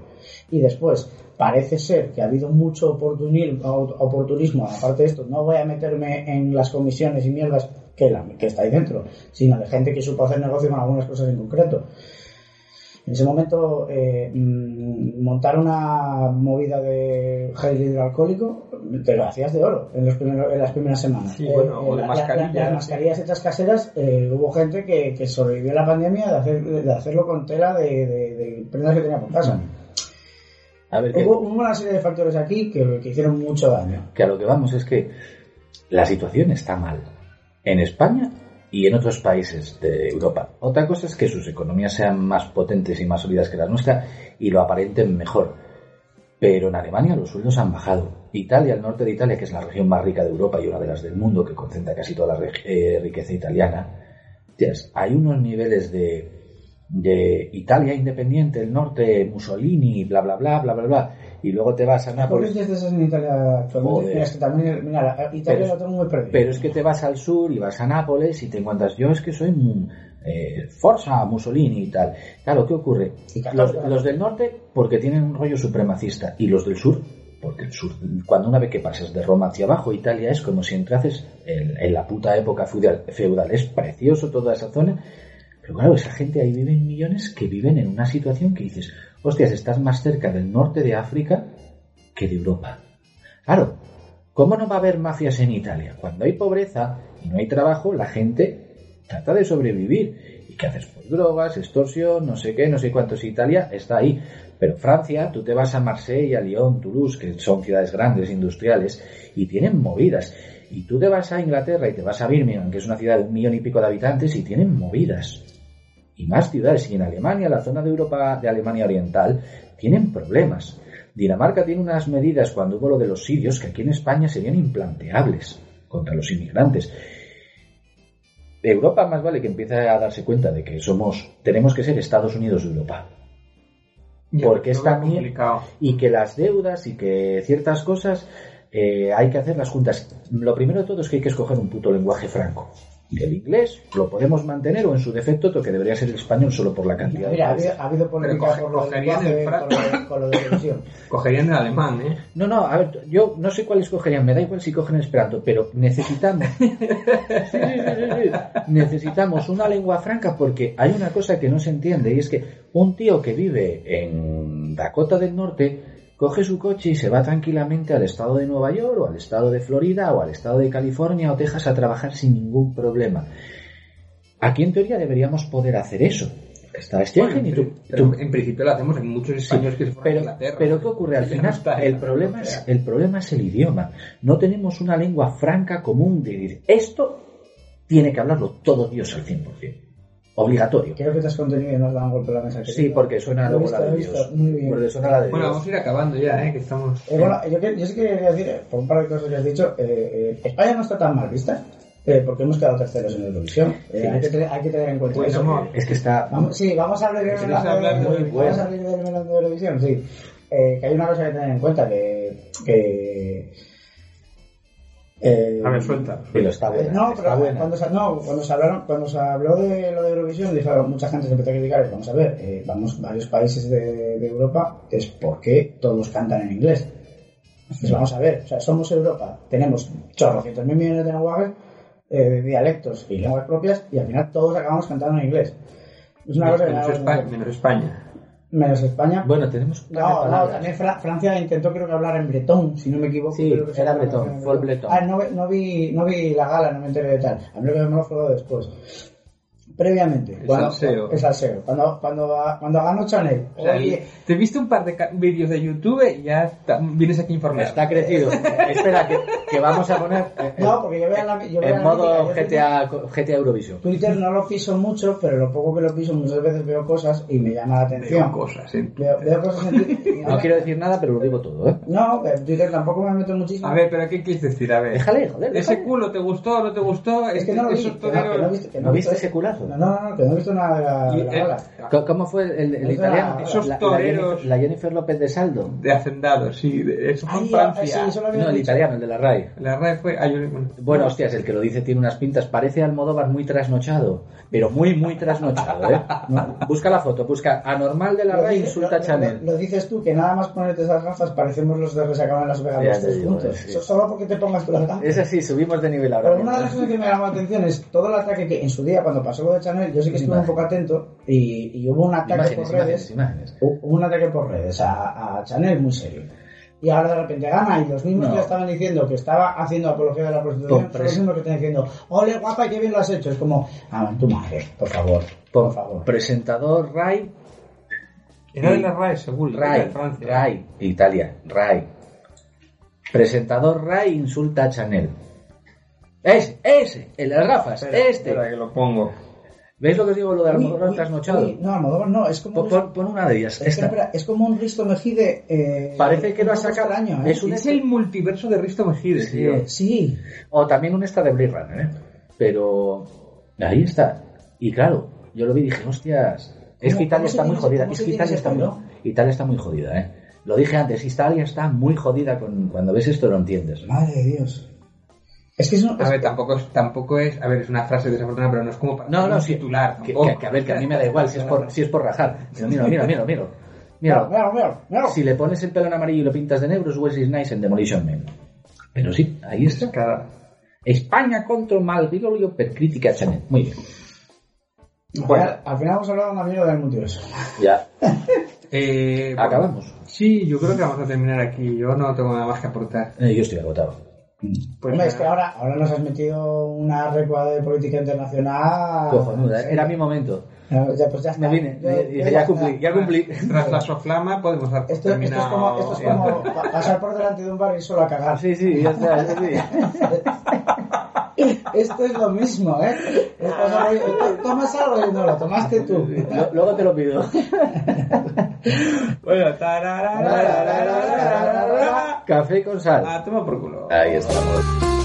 [SPEAKER 3] Y después, parece ser que ha habido mucho oportunismo, oportunismo aparte de esto, no voy a meterme en las comisiones y mierdas que, la, que está ahí dentro, sino de gente que supo hacer negocio con algunas cosas en concreto. En ese momento, eh, mm, montar una movida de gel hidroalcohólico te lo hacías de oro en, los primeros, en las primeras semanas.
[SPEAKER 1] Sí, bueno, o de
[SPEAKER 3] la- las mascarillas hechas caseras, eh, hubo gente que, que sobrevivió a la pandemia de, hacer, de hacerlo con tela de, de- de prendas que tenía por casa.
[SPEAKER 2] A ver, que,
[SPEAKER 3] Hubo, hubo una serie de factores aquí que, que hicieron mucho daño.
[SPEAKER 2] que a lo que vamos es que la situación está mal en España y en otros países de Europa. Otra cosa es que sus economías sean más potentes y más sólidas que la nuestra y lo aparenten mejor. Pero en Alemania los sueldos han bajado. Italia, el norte de Italia, que es la región más rica de Europa y una de las del mundo que concentra casi toda la eh, riqueza italiana, tías, hay unos niveles de, de Italia independiente, el norte, Mussolini, bla, bla, bla, bla, bla, bla, y luego te vas a
[SPEAKER 3] ¿Por
[SPEAKER 2] Nápoles.
[SPEAKER 3] en Italia actualmente? Es que también, mira, Italia
[SPEAKER 2] Pero-
[SPEAKER 3] tengo muy perdido.
[SPEAKER 2] Pero es que te vas al sur y vas a Nápoles y te encuentras, yo es que soy eh, Forza Mussolini y tal. Claro, ¿qué ocurre? Los, los del norte porque tienen un rollo supremacista y los del sur porque el sur, cuando una vez que pasas de Roma hacia abajo, Italia es como si entrases en, en la puta época feudal, feudal. Es precioso toda esa zona, pero claro, esa gente ahí viven millones que viven en una situación que dices, hostias, estás más cerca del norte de África que de Europa. Claro, ¿cómo no va a haber mafias en Italia? Cuando hay pobreza y no hay trabajo, la gente trata de sobrevivir. ¿Y qué haces? Pues drogas, extorsión, no sé qué, no sé cuántos. Italia está ahí. Pero Francia, tú te vas a Marsella, Lyon, Toulouse, que son ciudades grandes, industriales, y tienen movidas. Y tú te vas a Inglaterra y te vas a Birmingham, que es una ciudad de un millón y pico de habitantes, y tienen movidas. Y más ciudades. Y en Alemania, la zona de Europa, de Alemania Oriental, tienen problemas. Dinamarca tiene unas medidas cuando hubo lo de los sirios que aquí en España serían implanteables contra los inmigrantes. Europa más vale que empiece a darse cuenta de que somos, tenemos que ser Estados Unidos de Europa. Porque es también
[SPEAKER 1] complicado.
[SPEAKER 2] y que las deudas y que ciertas cosas eh, hay que hacerlas juntas. Lo primero de todo es que hay que escoger un puto lenguaje franco. El inglés lo podemos mantener o en su defecto lo que debería ser el español solo por la cantidad
[SPEAKER 3] Mira, ha
[SPEAKER 2] de
[SPEAKER 3] habido, ha habido polémica
[SPEAKER 1] coge-
[SPEAKER 3] por lo
[SPEAKER 1] cogerían
[SPEAKER 3] lenguaje,
[SPEAKER 1] el fra-
[SPEAKER 3] con lo de- con lo de televisión. *laughs*
[SPEAKER 1] Cogerían el alemán, ¿eh?
[SPEAKER 2] No, no, a ver, yo no sé cuál escogerían, me da igual si cogen Esperanto, pero necesitamos Sí, *laughs* sí, sí, sí, sí. necesitamos una lengua franca porque hay una cosa que no se entiende y es que un tío que vive en Dakota del Norte coge su coche y se va tranquilamente al estado de Nueva York o al estado de Florida o al estado de California o Texas a trabajar sin ningún problema. Aquí en teoría deberíamos poder hacer eso. Está Schengen
[SPEAKER 1] Bueno,
[SPEAKER 2] y tú,
[SPEAKER 1] pero
[SPEAKER 2] tú-
[SPEAKER 1] en principio lo hacemos en muchos señores que se
[SPEAKER 2] pero,
[SPEAKER 1] Inglaterra.
[SPEAKER 2] pero ¿qué ocurre? Al
[SPEAKER 1] no
[SPEAKER 2] final, el problema, es, el problema es el idioma. No tenemos una lengua franca común de decir, esto tiene que hablarlo todo Dios al 100%. Obligatorio.
[SPEAKER 3] Quiero que te has contenido y no dado un golpe en la mesa.
[SPEAKER 2] Sí, porque suena luego la de. Dios.
[SPEAKER 3] Muy bien.
[SPEAKER 2] Porque suena la de
[SPEAKER 1] Bueno,
[SPEAKER 2] Dios.
[SPEAKER 1] vamos a ir acabando ya, ¿eh? Que estamos...
[SPEAKER 3] Eh, bueno, yo, yo sí que quería decir, eh, por un par de cosas que has dicho, eh, eh, España no está tan mal vista, eh, porque hemos quedado terceros en Eurovisión. Eh,
[SPEAKER 2] Sí.
[SPEAKER 3] hay, que tener, hay que tener en cuenta
[SPEAKER 1] Pues
[SPEAKER 3] eso.
[SPEAKER 1] vamos-
[SPEAKER 2] Es que está...
[SPEAKER 3] Vamos, sí, vamos a abrir el
[SPEAKER 1] ¿Quieres
[SPEAKER 3] melón
[SPEAKER 1] hablar de
[SPEAKER 3] de,
[SPEAKER 1] Eurovisión?
[SPEAKER 3] vamos a abrir el melón de Eurovisión, sí. Eh, que hay una cosa que tener en cuenta, que... que eh,
[SPEAKER 1] A ver, suelta.
[SPEAKER 2] Pero está buena.
[SPEAKER 3] no,
[SPEAKER 2] está
[SPEAKER 3] pero
[SPEAKER 2] buena.
[SPEAKER 3] cuando se, no, cuando se hablaron, cuando se habló de lo de Eurovisión, dijeron, mucha gente se empezó a criticar, vamos a ver, eh, vamos varios países de, de Europa, es porque todos cantan en inglés. Pues vamos a ver, o sea, somos Europa, tenemos chorrocientos mil millones de lenguajes, eh, dialectos y lenguas propias, y al final todos acabamos cantando en inglés. Es una cosa que me
[SPEAKER 1] menos, España, menos España.
[SPEAKER 3] Menos España.
[SPEAKER 2] Bueno, tenemos...
[SPEAKER 3] No, no, también Fra- Francia intentó creo que hablar en bretón, si no me equivoco.
[SPEAKER 2] Sí,
[SPEAKER 3] creo que se
[SPEAKER 2] era bretón, fue bretón.
[SPEAKER 3] Ah, no, no, vi, no vi la gala, no me enteré de tal. A mí lo que me lo después. Previamente.
[SPEAKER 1] El
[SPEAKER 3] cuando,
[SPEAKER 1] salseo.
[SPEAKER 3] El salseo. Cuando, cuando, cuando ganó Chanel.
[SPEAKER 1] O sea,
[SPEAKER 3] oye,
[SPEAKER 1] te he visto un par de vídeos de YouTube y ya vienes aquí informado.
[SPEAKER 2] Está crecido. *laughs* Espera, que, que vamos a poner
[SPEAKER 3] no, porque yo veo la, yo veo
[SPEAKER 2] en
[SPEAKER 3] la
[SPEAKER 2] modo GTA, GTA Eurovisión.
[SPEAKER 3] Twitter no lo piso mucho, pero lo poco que lo piso muchas veces veo cosas y me llama la atención.
[SPEAKER 1] Veo cosas, ¿eh?
[SPEAKER 3] Veo, veo cosas en Twitter. y
[SPEAKER 2] No quiero decir nada, pero lo digo todo, ¿eh?
[SPEAKER 3] No, en Twitter tampoco me meto muchísimo.
[SPEAKER 1] A ver, pero ¿qué quieres decir? A ver.
[SPEAKER 2] Déjale, joder,
[SPEAKER 1] ¿Ese culo te gustó o no te gustó?
[SPEAKER 3] Es que no lo vi.
[SPEAKER 1] Esos
[SPEAKER 3] que no- que no que
[SPEAKER 2] ¿No viste
[SPEAKER 3] visto-
[SPEAKER 2] ese culazo?
[SPEAKER 3] No, no, no, que no he visto nada de la, de
[SPEAKER 2] ¿Cómo fue el, italiano?
[SPEAKER 1] esos
[SPEAKER 2] La- la,
[SPEAKER 1] toreros.
[SPEAKER 2] Jennifer, la Jennifer López de Saldo.
[SPEAKER 1] de hacendados, sí. de- Eso fue en Francia.
[SPEAKER 3] sí, eso lo había
[SPEAKER 2] No, el italiano, el de la RAI.
[SPEAKER 1] La red fue... yo- bueno.
[SPEAKER 2] Bueno, hostias, el que lo dice tiene unas pintas. Parece Almodóvar muy trasnochado. Pero muy, muy trasnochado, ¿eh? Busca la foto, busca anormal de la
[SPEAKER 3] Lo
[SPEAKER 2] insulta a Chanel.
[SPEAKER 3] Lo, lo dices tú, que nada más ponerte esas gafas parecemos los de Resacado en Las Vegas
[SPEAKER 2] Ya
[SPEAKER 3] los
[SPEAKER 2] te
[SPEAKER 3] tres
[SPEAKER 2] digo,
[SPEAKER 3] juntos.
[SPEAKER 2] sí.
[SPEAKER 3] So- Solo porque te pongas tú las gafas.
[SPEAKER 2] Es así, subimos de nivel ahora.
[SPEAKER 3] Pero una de las cosas que me llamó la atención es todo el ataque que en su día, cuando pasó lo de Chanel, yo sí que estuve un poco atento y, y hubo un ataque
[SPEAKER 2] Imágenes,
[SPEAKER 3] por redes.
[SPEAKER 2] imágenes, imágenes.
[SPEAKER 3] Hubo un ataque por redes a, a Chanel muy serio. Y ahora de repente gana y los mismos
[SPEAKER 2] No.
[SPEAKER 3] que estaban diciendo que estaba haciendo apología de la prostitución son los mismos que están diciendo, ole guapa, qué bien lo has hecho. Es como, ah, tu madre, por favor, por
[SPEAKER 2] Por
[SPEAKER 3] favor.
[SPEAKER 2] Presentador RAI.
[SPEAKER 1] Era de la RAE, seguro.
[SPEAKER 2] RAI,
[SPEAKER 1] de Francia.
[SPEAKER 2] RAI, Italia, RAI. Presentador RAI insulta a Chanel. Ese, ese, el de las gafas,
[SPEAKER 1] Espera,
[SPEAKER 2] este.
[SPEAKER 1] espera que lo pongo.
[SPEAKER 2] ¿Veis lo que digo, lo de Almodóvar trasnochado?
[SPEAKER 3] uy, no, Almodóvar no, es como...
[SPEAKER 2] Pon,
[SPEAKER 3] un-
[SPEAKER 2] pon- una de ellas.
[SPEAKER 3] es, que,
[SPEAKER 2] esta.
[SPEAKER 3] espera, es como un Risto Mejide... Eh,
[SPEAKER 2] Parece que lo ha sacado-
[SPEAKER 3] extraño, ¿eh?
[SPEAKER 2] es un-
[SPEAKER 1] Es el multiverso de Risto Mejide,
[SPEAKER 2] Sí.
[SPEAKER 1] tío.
[SPEAKER 3] Sí,
[SPEAKER 2] O también un esta de Blade Runner, ¿eh? Pero ahí está. Y claro, yo lo vi y dije, hostias, es
[SPEAKER 3] ¿Cómo-
[SPEAKER 2] que Italia está muy jodida. Es que Italia está, muy? Italia está muy jodida, ¿eh? Lo dije antes, Italia está muy jodida con, cuando ves esto lo entiendes.
[SPEAKER 3] madre de Dios. Es que es un...
[SPEAKER 1] A
[SPEAKER 3] es-
[SPEAKER 1] ver, tampoco es, tampoco es, a ver, es una frase desafortunada, pero no es como para
[SPEAKER 2] No, no,
[SPEAKER 1] un
[SPEAKER 2] sí.
[SPEAKER 1] titular.
[SPEAKER 2] Que,
[SPEAKER 1] tampoco.
[SPEAKER 2] que- que a ver, que a mí me da igual si es por, si es por rajar. Mira, mira, mira, mira. Mira, Míralo.
[SPEAKER 3] Míralo, míralo, míralo.
[SPEAKER 2] Si le pones el pelo en amarillo y lo pintas de negro, es Wesley Snipes en Demolition Man. Pero sí, ahí está. España contra el per crítica channel. Muy bien.
[SPEAKER 3] Al final- Al final hemos hablado una mierda del multiverso.
[SPEAKER 2] Ya. *laughs*
[SPEAKER 1] Eh, bueno,
[SPEAKER 2] Acabamos.
[SPEAKER 1] Sí, yo creo que vamos a terminar aquí. Yo no tengo nada más que aportar.
[SPEAKER 2] Eh, yo estoy agotado.
[SPEAKER 1] Pues
[SPEAKER 3] Hombre, es que ahora, ahora nos has metido una recua de política internacional.
[SPEAKER 2] Cojonuda, ¿eh? era mi momento.
[SPEAKER 3] Ya, ya, pues ya está.
[SPEAKER 2] Me vine,
[SPEAKER 3] Yo-
[SPEAKER 2] me-
[SPEAKER 3] yo
[SPEAKER 2] dije, ya cumplí, ya cumplí.
[SPEAKER 1] Tras la soflama podemos dar por
[SPEAKER 3] Esto, esto es como, esto es como pasar por delante de un bar y solo a cagar.
[SPEAKER 2] Sí, sí, ya está, sí, sí. *laughs* *laughs*
[SPEAKER 3] Esto es lo mismo, ¿eh? Tomas algo y no lo tomaste tú.
[SPEAKER 2] Luego te lo pido. *laughs*
[SPEAKER 1] Bueno, tararara,
[SPEAKER 2] Café con sal.
[SPEAKER 1] Ah, toma por culo.
[SPEAKER 2] Ahí estamos.